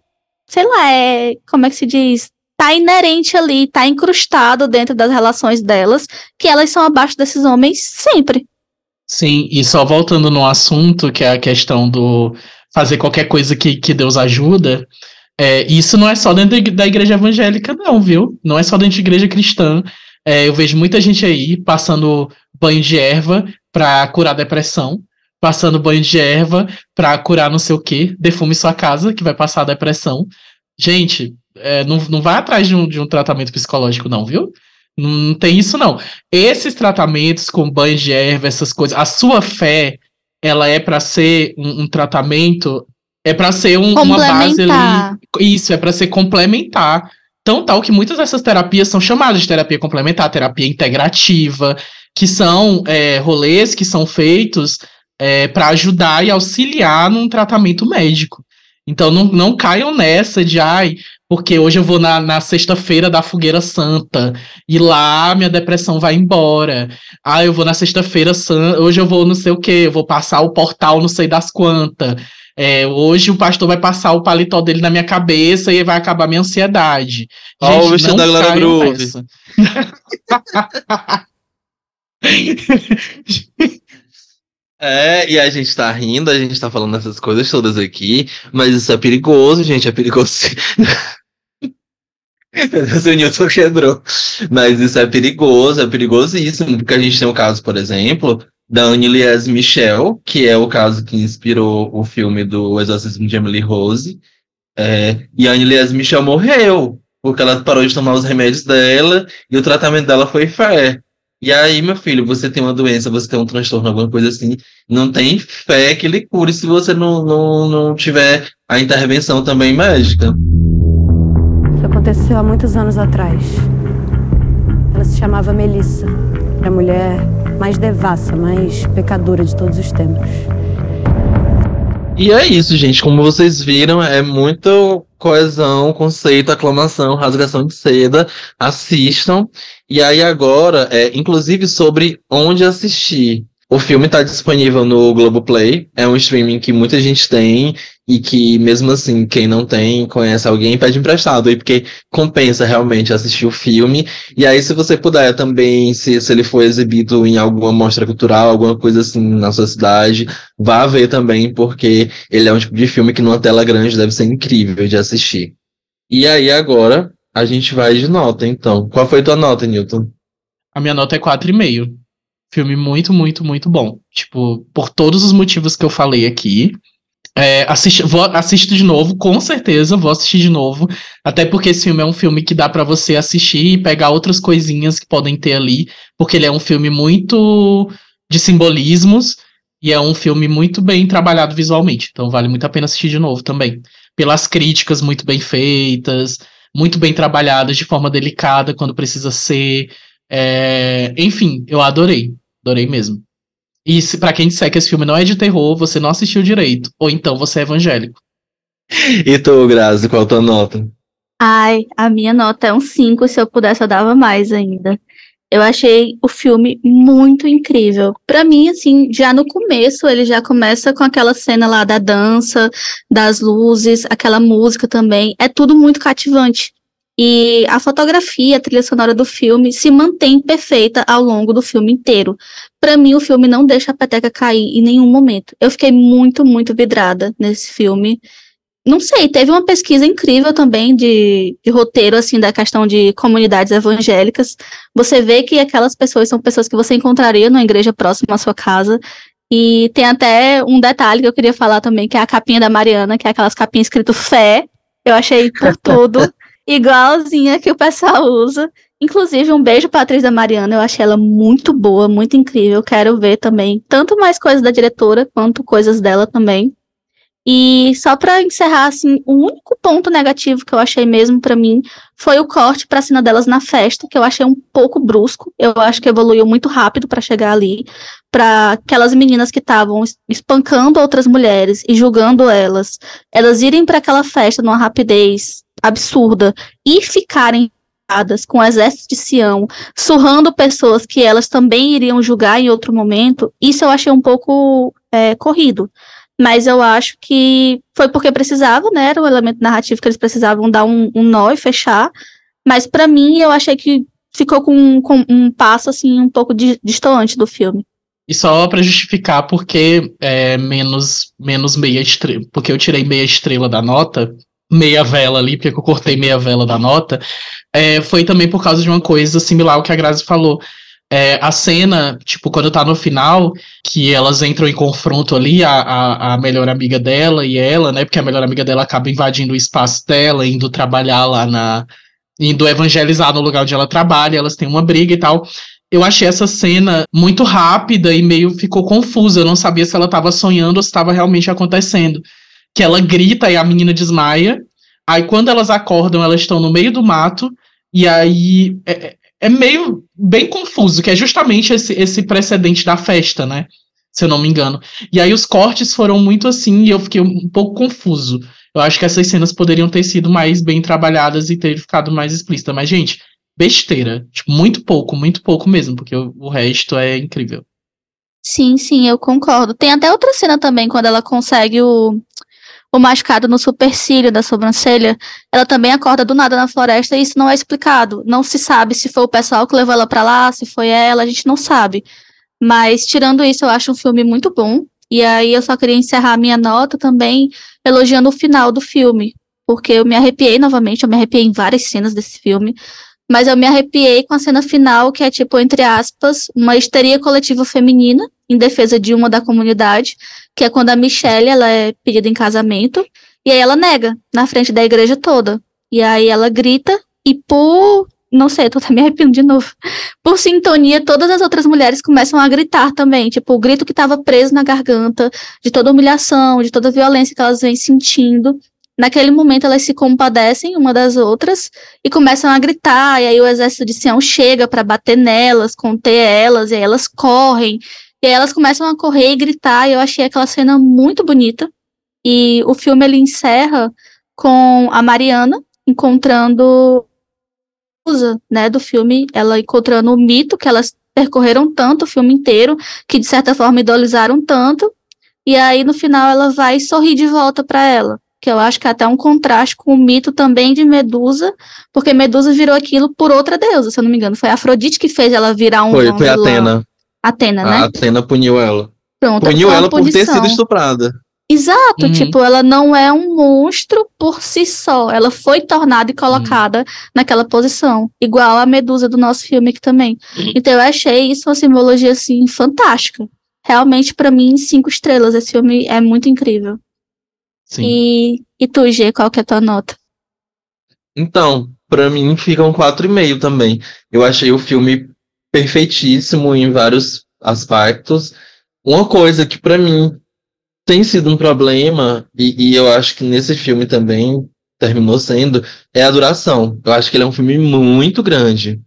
sei lá, é, como é que se diz? Tá inerente ali, tá incrustado dentro das relações delas, que elas são abaixo desses homens sempre. Sim, e só voltando no assunto, que é a questão do fazer qualquer coisa que, que Deus ajuda, é, isso não é só dentro da igreja evangélica, não, viu? Não é só dentro da igreja cristã. É, eu vejo muita gente aí passando banho de erva para curar depressão, passando banho de erva para curar não sei o que, defume sua casa, que vai passar a depressão. Gente, é, não, não vai atrás de um, de um tratamento psicológico, não, viu? Não tem isso, não. Esses tratamentos com banho de erva, essas coisas, a sua fé, ela é para ser um, um, tratamento, é para ser um, uma base ali. Isso, é para ser complementar. Tão tal que muitas dessas terapias são chamadas de terapia complementar, terapia integrativa, que são é, rolês que são feitos é, para ajudar e auxiliar num tratamento médico. Então não, não caiam nessa de ai, porque hoje eu vou na, na sexta-feira da fogueira santa e lá minha depressão vai embora. Ah, eu vou na sexta-feira santa, hoje eu vou não sei o que, eu vou passar o portal não sei das quantas. É, hoje o pastor vai passar o paletó dele na minha cabeça e vai acabar minha ansiedade. Ó, o vestido da Glória Groove. É, e a gente tá rindo, a gente tá falando essas coisas todas aqui, mas isso é perigoso, gente, é perigoso. o Newton quebrou. Mas isso é perigoso, é perigosíssimo, porque a gente tem um caso, por exemplo, da Anne-Lies Michel, que é o caso que inspirou o filme do Exorcismo de Emily Rose. É, e a Anne-Lies Michel morreu, porque ela parou de tomar os remédios dela e o tratamento dela foi fé. E aí, meu filho, você tem uma doença, você tem um transtorno, alguma coisa assim, não tem fé que ele cure se você não, não, não tiver a intervenção também médica. Isso aconteceu há muitos anos atrás. Ela se chamava Melissa. Era mulher mais devassa, mais pecadora de todos os tempos. E é isso, gente. Como vocês viram, é muito coesão, conceito, aclamação, rasgação de seda. Assistam. E aí agora, é, inclusive sobre onde assistir. O filme está disponível no Globoplay, é um streaming que muita gente tem e que, mesmo assim, quem não tem, conhece alguém, pede emprestado, aí porque compensa realmente assistir o filme. E aí, se você puder também, se, se ele for exibido em alguma mostra cultural, alguma coisa assim na sua cidade, vá ver também, porque ele é um tipo de filme que numa tela grande deve ser incrível de assistir. E aí, agora, a gente vai de nota, então. Qual foi tua nota, Newton? A minha nota é 4,5. Filme muito, muito, muito bom. Tipo, por todos os motivos que eu falei aqui. É, assisti, vou, assisto de novo, com certeza, vou assistir de novo. Até porque esse filme é um filme que dá para você assistir e pegar outras coisinhas que podem ter ali. Porque ele é um filme muito de simbolismos e é um filme muito bem trabalhado visualmente. Então vale muito a pena assistir de novo também. Pelas críticas muito bem feitas, muito bem trabalhadas de forma delicada quando precisa ser. É, enfim, eu adorei. Adorei mesmo. E se, pra quem disser que esse filme não é de terror, você não assistiu direito. Ou então você é evangélico. E tu, Grazi, qual a tua nota? Ai, a minha nota é um 5. Se eu pudesse, eu dava mais ainda. Eu achei o filme muito incrível. Para mim, assim, já no começo, ele já começa com aquela cena lá da dança, das luzes, aquela música também. É tudo muito cativante. E a fotografia, a trilha sonora do filme se mantém perfeita ao longo do filme inteiro. Para mim, o filme não deixa a peteca cair em nenhum momento. Eu fiquei muito, muito vidrada nesse filme. Não sei, teve uma pesquisa incrível também de, de roteiro, assim, da questão de comunidades evangélicas. Você vê que aquelas pessoas são pessoas que você encontraria numa igreja próxima à sua casa. E tem até um detalhe que eu queria falar também, que é a capinha da Mariana, que é aquelas capinhas escrito fé. Eu achei por tudo igualzinha que o pessoal usa. Inclusive, um beijo para a atriz da Mariana. Eu achei ela muito boa, muito incrível. Quero ver também tanto mais coisas da diretora quanto coisas dela também. E só para encerrar, assim, o único ponto negativo que eu achei mesmo para mim foi o corte para cena delas na festa, que eu achei um pouco brusco. Eu acho que evoluiu muito rápido para chegar ali, para aquelas meninas que estavam espancando outras mulheres e julgando elas, elas irem para aquela festa numa rapidez absurda e ficarem com o exército de Sião, surrando pessoas que elas também iriam julgar em outro momento, isso eu achei um pouco é, corrido. Mas eu acho que foi porque precisava, né? Era o elemento narrativo que eles precisavam dar um, um nó e fechar. Mas para mim, eu achei que ficou com, com, um passo assim um pouco distante do filme. E só para justificar porque é menos menos meia estrela, porque eu tirei meia estrela da nota, meia vela ali, porque eu cortei meia vela da nota, é, foi também por causa de uma coisa similar ao que a Grazi falou. É, a cena, tipo, quando tá no final, que elas entram em confronto ali, a, a, a, melhor amiga dela e ela, né? Porque a melhor amiga dela acaba invadindo o espaço dela, indo trabalhar lá na. indo evangelizar no lugar onde ela trabalha, elas têm uma briga e tal. Eu achei essa cena muito rápida e meio ficou confusa. Eu não sabia se ela estava sonhando ou se estava realmente acontecendo. Que ela grita e a menina desmaia. Aí quando elas acordam, elas estão no meio do mato. E aí é, é, é meio bem confuso, que é justamente esse, esse precedente da festa, né? Se eu não me engano. E aí os cortes foram muito assim e eu fiquei um pouco confuso. Eu acho que essas cenas poderiam ter sido mais bem trabalhadas e ter ficado mais explícita. Mas, gente, besteira. Tipo, muito pouco, muito pouco mesmo, porque o, o resto é incrível. Sim, sim, eu concordo. Tem até outra cena também, quando ela consegue o, o machucado no supercílio da sobrancelha. Ela também acorda do nada na floresta e isso não é explicado. Não se sabe se foi o pessoal que levou ela para lá, se foi ela, a gente não sabe. Mas, tirando isso, eu acho um filme muito bom. E aí eu só queria encerrar minha nota também elogiando o final do filme. Porque eu me arrepiei novamente, eu me arrepiei em várias cenas desse filme. Mas eu me arrepiei com a cena final, que é tipo, entre aspas, uma histeria coletiva feminina em defesa de uma da comunidade, que é quando a Michelle ela é pedida em casamento, e aí ela nega na frente da igreja toda. E aí ela grita, e por. Não sei, tô até me arrepiando de novo. Por sintonia, todas as outras mulheres começam a gritar também. Tipo, o grito que estava preso na garganta, de toda humilhação, de toda violência que elas vêm sentindo. Naquele momento elas se compadecem uma das outras e começam a gritar, e aí o exército de Sião chega para bater nelas, conter elas, e aí elas correm, e aí elas começam a correr e gritar, e eu achei aquela cena muito bonita. E o filme ele encerra com a Mariana encontrando né, do filme, ela encontrando o mito que elas percorreram tanto o filme inteiro, que de certa forma idolizaram tanto, e aí no final ela vai sorrir de volta para ela que eu acho que é até um contraste com o mito também de Medusa, porque Medusa virou aquilo por outra deusa, se eu não me engano. Foi a Afrodite que fez ela virar um. Foi, foi a Atena. Atena, né? A Atena puniu ela. Pronto, puniu ela por ter sido estuprada. Exato, uhum. tipo, ela não é um monstro por si só. Ela foi tornada e colocada uhum. naquela posição. Igual a Medusa do nosso filme aqui também. Uhum. Então eu achei isso uma simbologia, assim, fantástica. Realmente, para mim, cinco estrelas. Esse filme é muito incrível. Sim. E, e tu, G, qual que é a tua nota? Então, para mim fica um 4,5 também. Eu achei o filme perfeitíssimo em vários aspectos. Uma coisa que para mim tem sido um problema, e, e, eu acho que nesse filme também terminou sendo, é a duração. Eu acho que ele é um filme muito grande.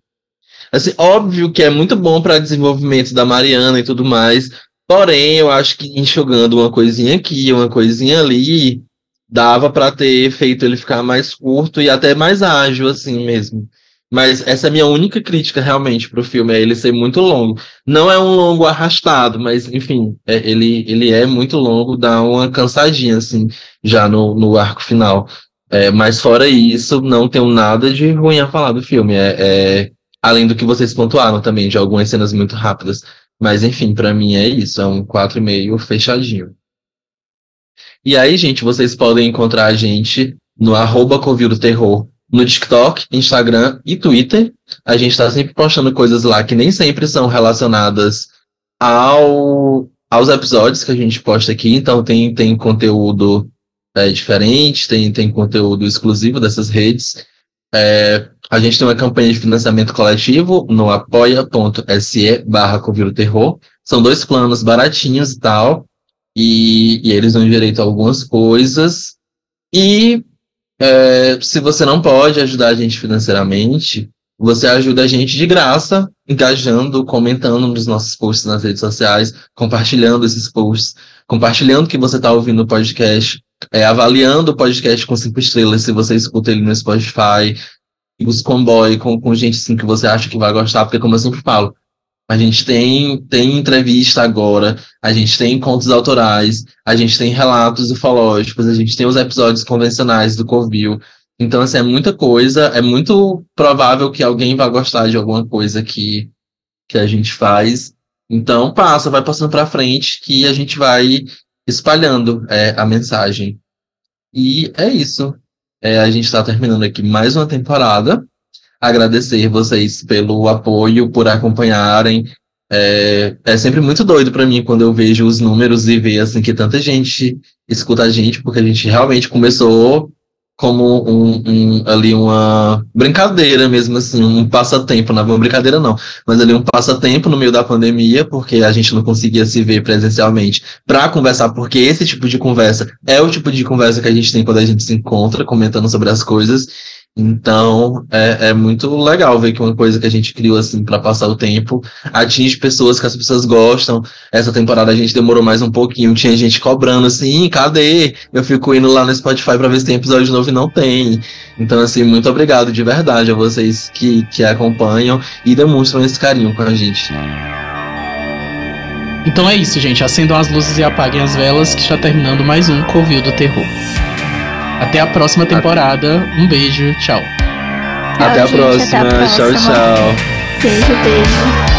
Assim, óbvio que é muito bom para desenvolvimento da Mariana e tudo mais, Porém, eu acho que enxugando uma coisinha aqui, uma coisinha ali, dava para ter feito ele ficar mais curto e até mais ágil, assim mesmo. Mas essa é a minha única crítica realmente pro filme, é ele ser muito longo. Não é um longo arrastado, mas enfim, é, ele, ele é muito longo, dá uma cansadinha, assim, já no, no arco final. É, mas fora isso, não tenho nada de ruim a falar do filme. É, é, além do que vocês pontuaram também, de algumas cenas muito rápidas. Mas enfim, para mim é isso, é um 4,5 fechadinho. E aí, gente, vocês podem encontrar a gente no arroba Covil Terror no TikTok, Instagram e Twitter. A gente está sempre postando coisas lá que nem sempre são relacionadas ao, aos episódios que a gente posta aqui. Então tem, tem conteúdo é, diferente, tem, tem conteúdo exclusivo dessas redes. É, a gente tem uma campanha de financiamento coletivo no apoia.se barra Terror. São dois planos baratinhos e tal. E, e eles dão direito a algumas coisas. E é, se você não pode ajudar a gente financeiramente, você ajuda a gente de graça, engajando, comentando nos nossos posts nas redes sociais, compartilhando esses posts, compartilhando que você está ouvindo o podcast, é, avaliando o podcast com cinco estrelas se você escuta ele no Spotify, amigos com boy, com, com gente assim que você acha que vai gostar, porque como eu sempre falo, a gente tem, tem entrevista agora, a gente tem contos autorais, a gente tem relatos ufológicos, a gente tem os episódios convencionais do Covil. Então, assim, é muita coisa, é muito provável que alguém vá gostar de alguma coisa que, que a gente faz. Então, passa, vai passando para frente que a gente vai espalhando é, a mensagem. E é isso. É, a gente está terminando aqui mais uma temporada agradecer vocês pelo apoio, por acompanharem. É, é sempre muito doido para mim quando eu vejo os números e ver assim que tanta gente escuta a gente, porque a gente realmente começou como um, um, ali uma brincadeira mesmo assim, um passatempo, não é uma brincadeira não, mas ali um passatempo no meio da pandemia, porque a gente não conseguia se ver presencialmente para conversar, porque esse tipo de conversa é o tipo de conversa que a gente tem quando a gente se encontra comentando sobre as coisas. Então, é, é muito legal ver que uma coisa que a gente criou assim para passar o tempo atinge pessoas que as pessoas gostam. Essa temporada a gente demorou mais um pouquinho, tinha gente cobrando assim, cadê? Eu fico indo lá no Spotify para ver se tem episódio novo e não tem. Então, assim, muito obrigado de verdade a vocês que, que acompanham e demonstram esse carinho com a gente. Então é isso, gente. Acendam as luzes e apaguem as velas que está terminando mais um Covil do Terror. Até a próxima temporada. Um beijo, tchau. Até, a, próxima. Até a próxima. Tchau, tchau. Beijo, beijo.